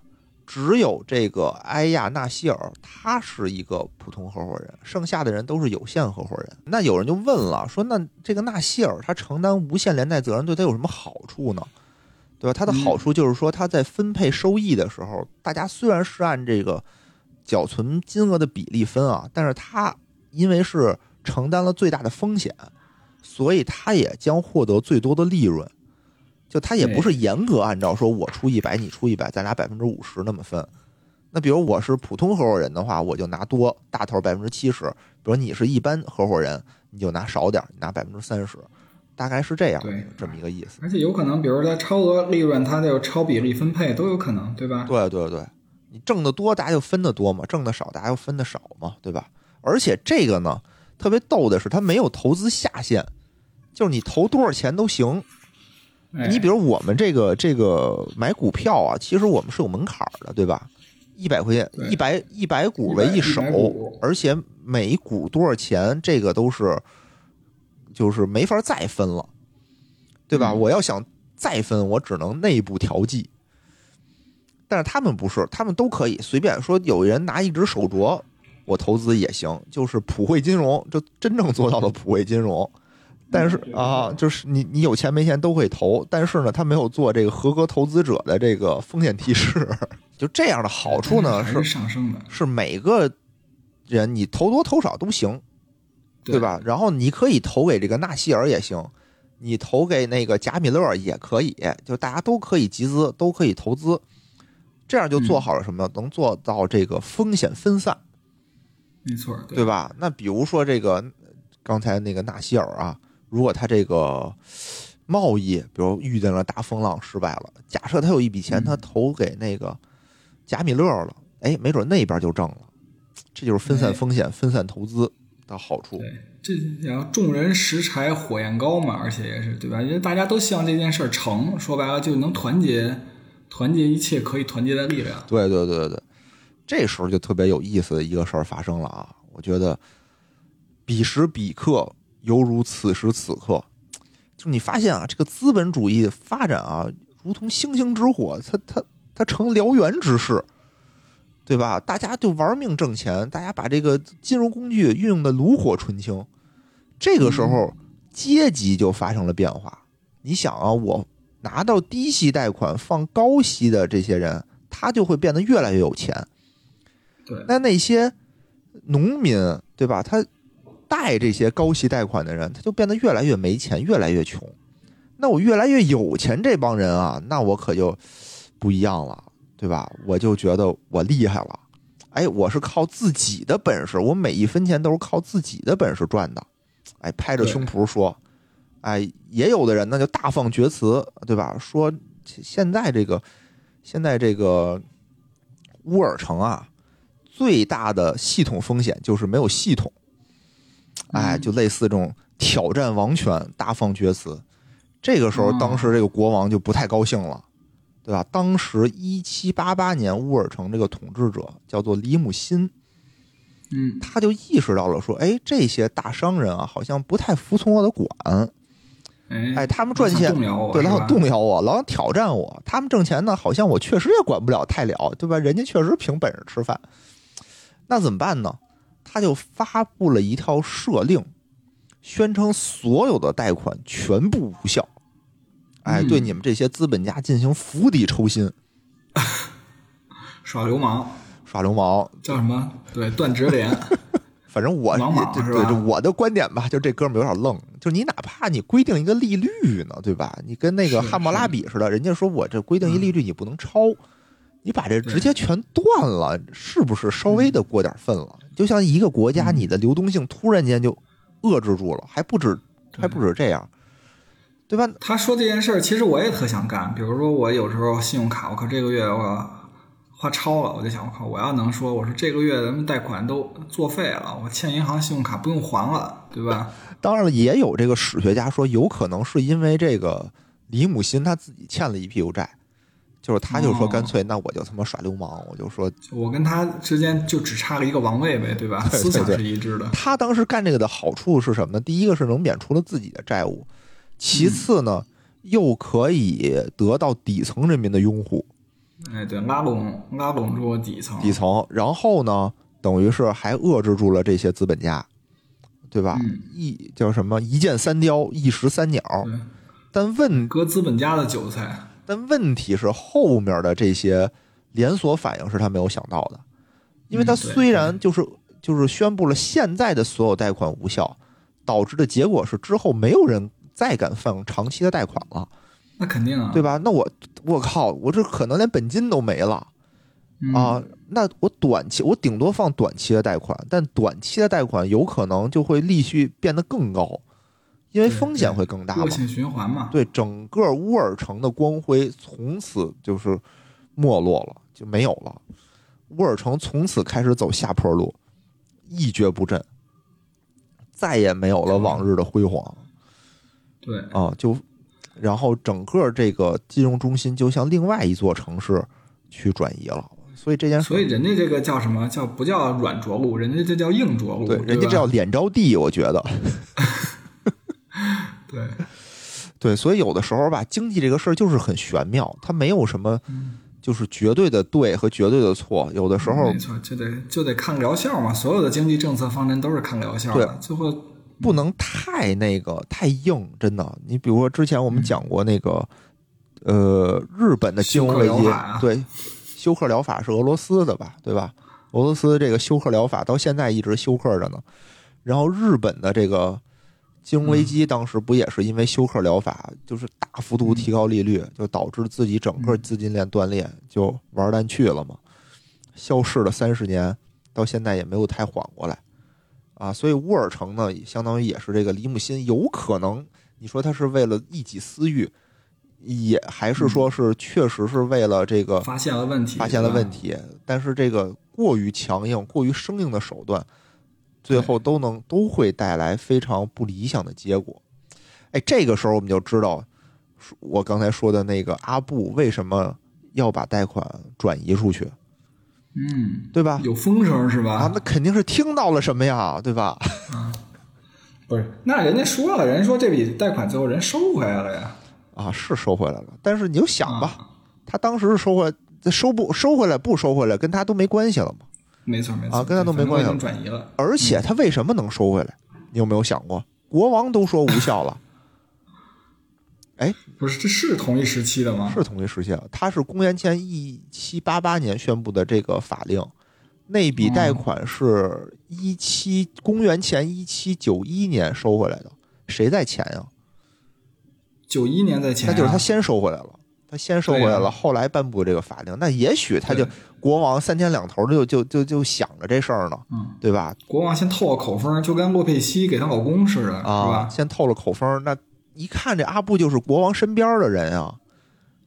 只有这个埃亚纳希尔，他是一个普通合伙人，剩下的人都是有限合伙人。那有人就问了，说那这个纳希尔他承担无限连带责任，对他有什么好处呢？对吧？他的好处就是说，他在分配收益的时候，大家虽然是按这个缴存金额的比例分啊，但是他因为是承担了最大的风险，所以他也将获得最多的利润。就它也不是严格按照说我出一百，你出一百，咱俩百分之五十那么分。那比如我是普通合伙人的话，我就拿多大头百分之七十；比如你是一般合伙人，你就拿少点，拿百分之三十。大概是这样，对，这么一个意思。而且有可能，比如说超额利润，它就超比例分配都有可能，对吧？对对对，你挣得多，大家就分得多嘛；挣得少，大家就分得少嘛，对吧？而且这个呢，特别逗的是，它没有投资下限，就是你投多少钱都行。你比如我们这个这个买股票啊，其实我们是有门槛的，对吧？一百块钱，一百一百股为一手，而且每股多少钱，这个都是。就是没法再分了，对吧？我要想再分，我只能内部调剂。但是他们不是，他们都可以随便说。有人拿一只手镯，我投资也行。就是普惠金融，就真正做到了普惠金融。但是啊，就是你你有钱没钱都会投，但是呢，他没有做这个合格投资者的这个风险提示。*laughs* 就这样的好处呢是上升的，是每个人你投多投少都行。对吧？然后你可以投给这个纳希尔也行，你投给那个贾米勒也可以，就大家都可以集资，都可以投资，这样就做好了什么？能做到这个风险分散，没错，对吧？那比如说这个刚才那个纳希尔啊，如果他这个贸易，比如遇见了大风浪失败了，假设他有一笔钱，他投给那个贾米勒了，哎，没准那边就挣了，这就是分散风险、分散投资。的好处，对，这叫众人拾柴火焰高嘛，而且也是对吧？因为大家都希望这件事成，说白了就能团结，团结一切可以团结的力量。对对对对，这时候就特别有意思的一个事儿发生了啊！我觉得彼时彼刻，犹如此时此刻。就你发现啊，这个资本主义发展啊，如同星星之火，它它它成燎原之势，对吧？大家就玩命挣钱，大家把这个金融工具运用的炉火纯青。这个时候，阶级就发生了变化。你想啊，我拿到低息贷款放高息的这些人，他就会变得越来越有钱。对，那那些农民，对吧？他贷这些高息贷款的人，他就变得越来越没钱，越来越穷。那我越来越有钱，这帮人啊，那我可就不一样了，对吧？我就觉得我厉害了。哎，我是靠自己的本事，我每一分钱都是靠自己的本事赚的。哎，拍着胸脯说，哎，也有的人呢就大放厥词，对吧？说现在这个现在这个乌尔城啊，最大的系统风险就是没有系统。哎，就类似这种挑战王权、大放厥词。这个时候，当时这个国王就不太高兴了，对吧？当时一七八八年，乌尔城这个统治者叫做李姆辛，嗯，他就意识到了，说：“哎，这些大商人啊，好像不太服从我的管。哎，他们赚钱，对，老想动摇我，老想挑战我。他们挣钱呢，好像我确实也管不了太了，对吧？人家确实凭本事吃饭。那怎么办呢？他就发布了一条赦令。”宣称所有的贷款全部无效，哎，对你们这些资本家进行釜底抽薪，*laughs* 耍流氓，耍流氓叫什么？对，断直连。*laughs* 反正我对对，我的观点吧，就这哥们有点愣。就你哪怕你规定一个利率呢，对吧？你跟那个汉谟拉比似的，人家说我这规定一利率你不能超，你把这直接全断了，是不是稍微的过点分了？就像一个国家，你的流动性突然间就。遏制住了，还不止，还不止这样，对吧？他说这件事儿，其实我也特想干。比如说，我有时候信用卡，我靠，这个月我花超了，我就想，我靠，我要能说，我说这个月咱们贷款都作废了，我欠银行信用卡不用还了，对吧？*laughs* 当然了，也有这个史学家说，有可能是因为这个李姆辛他自己欠了一屁股债。就是他，就说干脆，那我就他妈耍流氓，我就说，我跟他之间就只差了一个王位呗，对吧？思想是一致的。他当时干这个的好处是什么呢？第一个是能免除了自己的债务，其次呢，又可以得到底层人民的拥护。哎，对，拉拢拉拢住底层，底层，然后呢，等于是还遏制住了这些资本家，对吧？一叫什么一箭三雕，一石三鸟。但问割资本家的韭菜。但问题是后面的这些连锁反应是他没有想到的，因为他虽然就是就是宣布了现在的所有贷款无效，导致的结果是之后没有人再敢放长期的贷款了。那肯定啊，对吧？那我我靠，我这可能连本金都没了啊！那我短期我顶多放短期的贷款，但短期的贷款有可能就会利息变得更高。因为风险会更大，恶性循环嘛。对，整个乌尔城的光辉从此就是没落了，就没有了。乌尔城从此开始走下坡路，一蹶不振，再也没有了往日的辉煌。对啊，就然后整个这个金融中心就向另外一座城市去转移了。所以这件事，所以人家这个叫什么叫不叫软着陆？人家这叫硬着陆。对，人家这叫脸着地，我觉得。*laughs* 对，对，所以有的时候吧，经济这个事儿就是很玄妙，它没有什么，就是绝对的对和绝对的错。有的时候，没错，就得就得看疗效嘛。所有的经济政策方针都是看疗效的，最后不能太那个太硬。真的，你比如说之前我们讲过那个，呃，日本的金融危机，对，休克疗法是俄罗斯的吧？对吧？俄罗斯这个休克疗法到现在一直休克着呢。然后日本的这个。金融危机当时不也是因为休克疗法，就是大幅度提高利率，就导致自己整个资金链断裂，就玩蛋去了嘛，消失了三十年，到现在也没有太缓过来，啊，所以乌尔城呢，相当于也是这个李姆辛有可能，你说他是为了一己私欲，也还是说是确实是为了这个发现了问题，发现了问题，但是这个过于强硬、过于生硬的手段。最后都能都会带来非常不理想的结果，哎，这个时候我们就知道，我刚才说的那个阿布为什么要把贷款转移出去，嗯，对吧？有风声是吧？啊，那肯定是听到了什么呀，对吧？*laughs* 不是，那人家说了，人家说这笔贷款最后人收回来了呀。啊，是收回来了，但是你就想吧，啊他当时是收回来，这收不收回来不收回来，跟他都没关系了嘛。没错没错啊跟他都没关系。而且他为什么能收回来？你有没有想过？国王都说无效了，哎 *laughs* 不是，这是同一时期的吗？是同一时期的。他是公元前一七八八年宣布的这个法令，那笔贷款是一七公元前一七九一年收回来的，谁在前呀？九一年在前、啊，那就是他先收回来了，他先收回来了，后来颁布这个法令。那也许他就国王三天两头就就就就想着这事儿呢，嗯，对吧？国王先透了口风，就跟洛佩西给她老公似的，是啊，吧？先透了口风，那一看这阿布就是国王身边的人啊，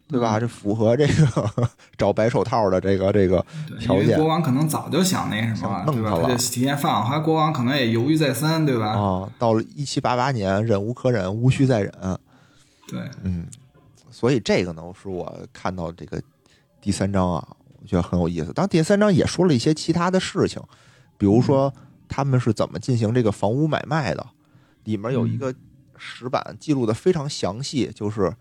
对吧？嗯这符合这个 *laughs* 找白手套的这个这个，条件因为国王可能早就想那什么了，对吧？弄他了他就提前放，后来国王可能也犹豫再三，对吧？啊。到了一七八八年，忍无可忍，无需再忍。对，嗯，所以这个呢，是我看到这个第三章啊，我觉得很有意思。当然第三章也说了一些其他的事情，比如说他们是怎么进行这个房屋买卖的，里面有一个石板记录的非常详细，就是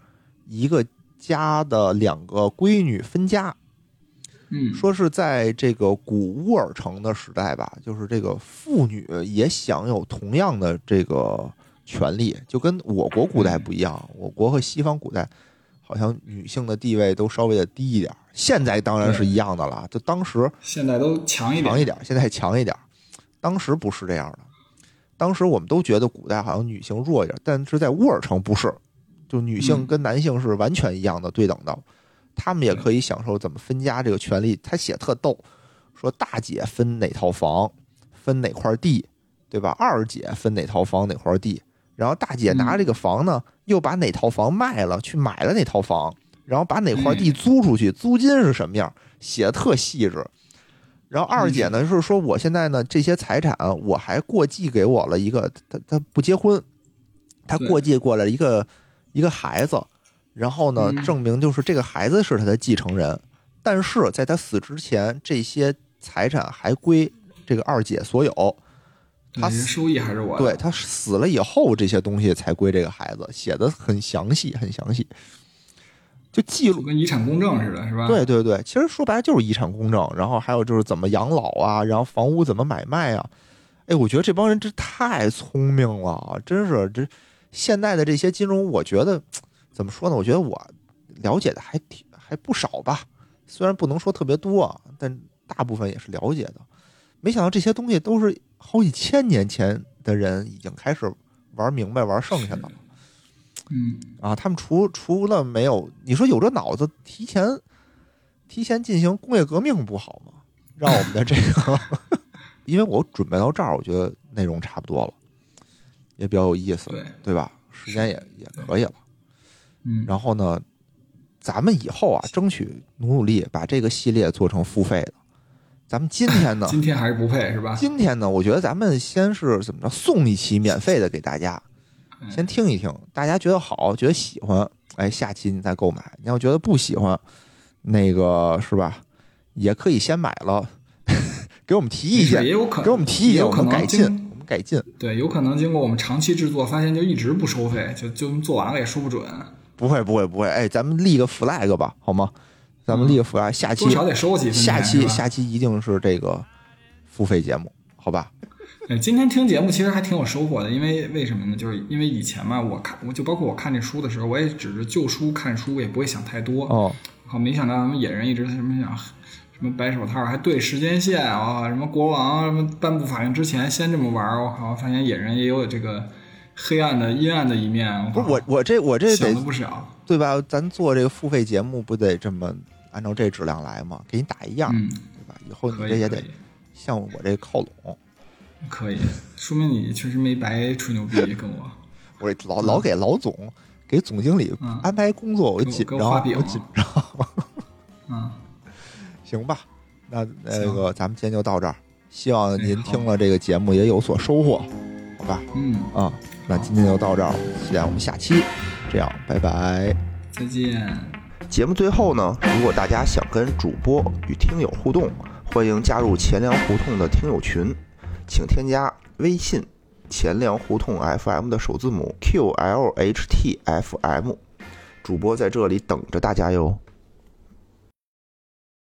一个家的两个闺女分家，嗯，说是在这个古乌尔城的时代吧，就是这个妇女也享有同样的这个权利，就跟我国古代不一样。我国和西方古代好像女性的地位都稍微的低一点，现在当然是一样的了。就当时现在都强一点，强一点，现在强一点，当时不是这样的。当时我们都觉得古代好像女性弱一点，但是在乌尔城不是，就女性嗯跟男性是完全一样的对等的，他们也可以享受怎么分家这个权利。他写特逗，说大姐分哪套房，分哪块地，对吧？二姐分哪套房哪块地，然后大姐拿这个房呢，又把哪套房卖了，去买了哪套房，然后把哪块地租出去，租金是什么样，写的特细致。然后二姐呢是说，我现在呢这些财产我还过继给我了一个，她她不结婚，她过继过来一个一个孩子，然后呢嗯。证明就是这个孩子是他的继承人，但是在他死之前，这些财产还归这个二姐所有，对他收益还是我的。对他死了以后，这些东西才归这个孩子，写的很详细，很详细，就记录跟遗产公证似的，是吧？对对对，其实说白了就是遗产公证，然后还有就是怎么养老啊，然后房屋怎么买卖啊。哎，我觉得这帮人真太聪明了，真是这现在的这些金融，我觉得怎么说呢？我觉得我了解的还挺还不少吧，虽然不能说特别多，但大部分也是了解的。没想到这些东西都是好几千年前的人已经开始玩明白、玩剩下的了。嗯，啊，他们除除了没有，你说有这脑子提前提前进行工业革命不好吗？让我们的这个，*laughs* 因为我准备到这儿，我觉得内容差不多了，也比较有意思，对，对吧？时间也也可以了。嗯，然后呢，咱们以后啊，争取努努力把这个系列做成付费的。咱们今天呢，今天还是不配是吧？今天呢，我觉得咱们先是怎么着，送一期免费的给大家，嗯先听一听，大家觉得好，觉得喜欢，哎，下期你再购买。你要觉得不喜欢，那个是吧，也可以先买了，给我们提意见也，有可能给我们提意见，我也有可能们改进，我们改进。对，有可能经过我们长期制作，发现就一直不收费，就就做完了也说不准，不会，不会，不会，哎，咱们立个 flag 吧，好吗？咱们立个 flag，下期多少得收几分。下期下期一定是这个付费节目，好吧？对，今天听节目其实还挺有收获的，因为为什么呢？就是因为以前嘛，我看我就包括我看这书的时候，我也只是就书看书，也不会想太多。哦，好，没想到咱们野人一直什么想什么白手套，还对时间线啊，什么国王什么颁布法令之前先这么玩儿，我靠，发现野人也有这个黑暗的阴暗的一面。不是我我这我这想得不少。对吧？咱做这个付费节目不得这么按照这质量来吗？给你打一样，嗯，对吧？以后你，这也得，向我这靠拢。可以，说明你确实没白吹牛逼跟我。*laughs* 我这老老给老总给总经理嗯安排工作，我紧张，给我紧张。嗯，*laughs* 行吧，那那个咱们今天就到这儿，希望您听了这个节目也有所收获，好吧？嗯，啊，那今天就到这儿，期待我们下期，这样，拜拜。再见。节目最后呢，如果大家想跟主播与听友互动，欢迎加入钱粮胡同的听友群，请添加微信钱粮胡同 FM 的首字母 QLHTFM，主播在这里等着大家哟。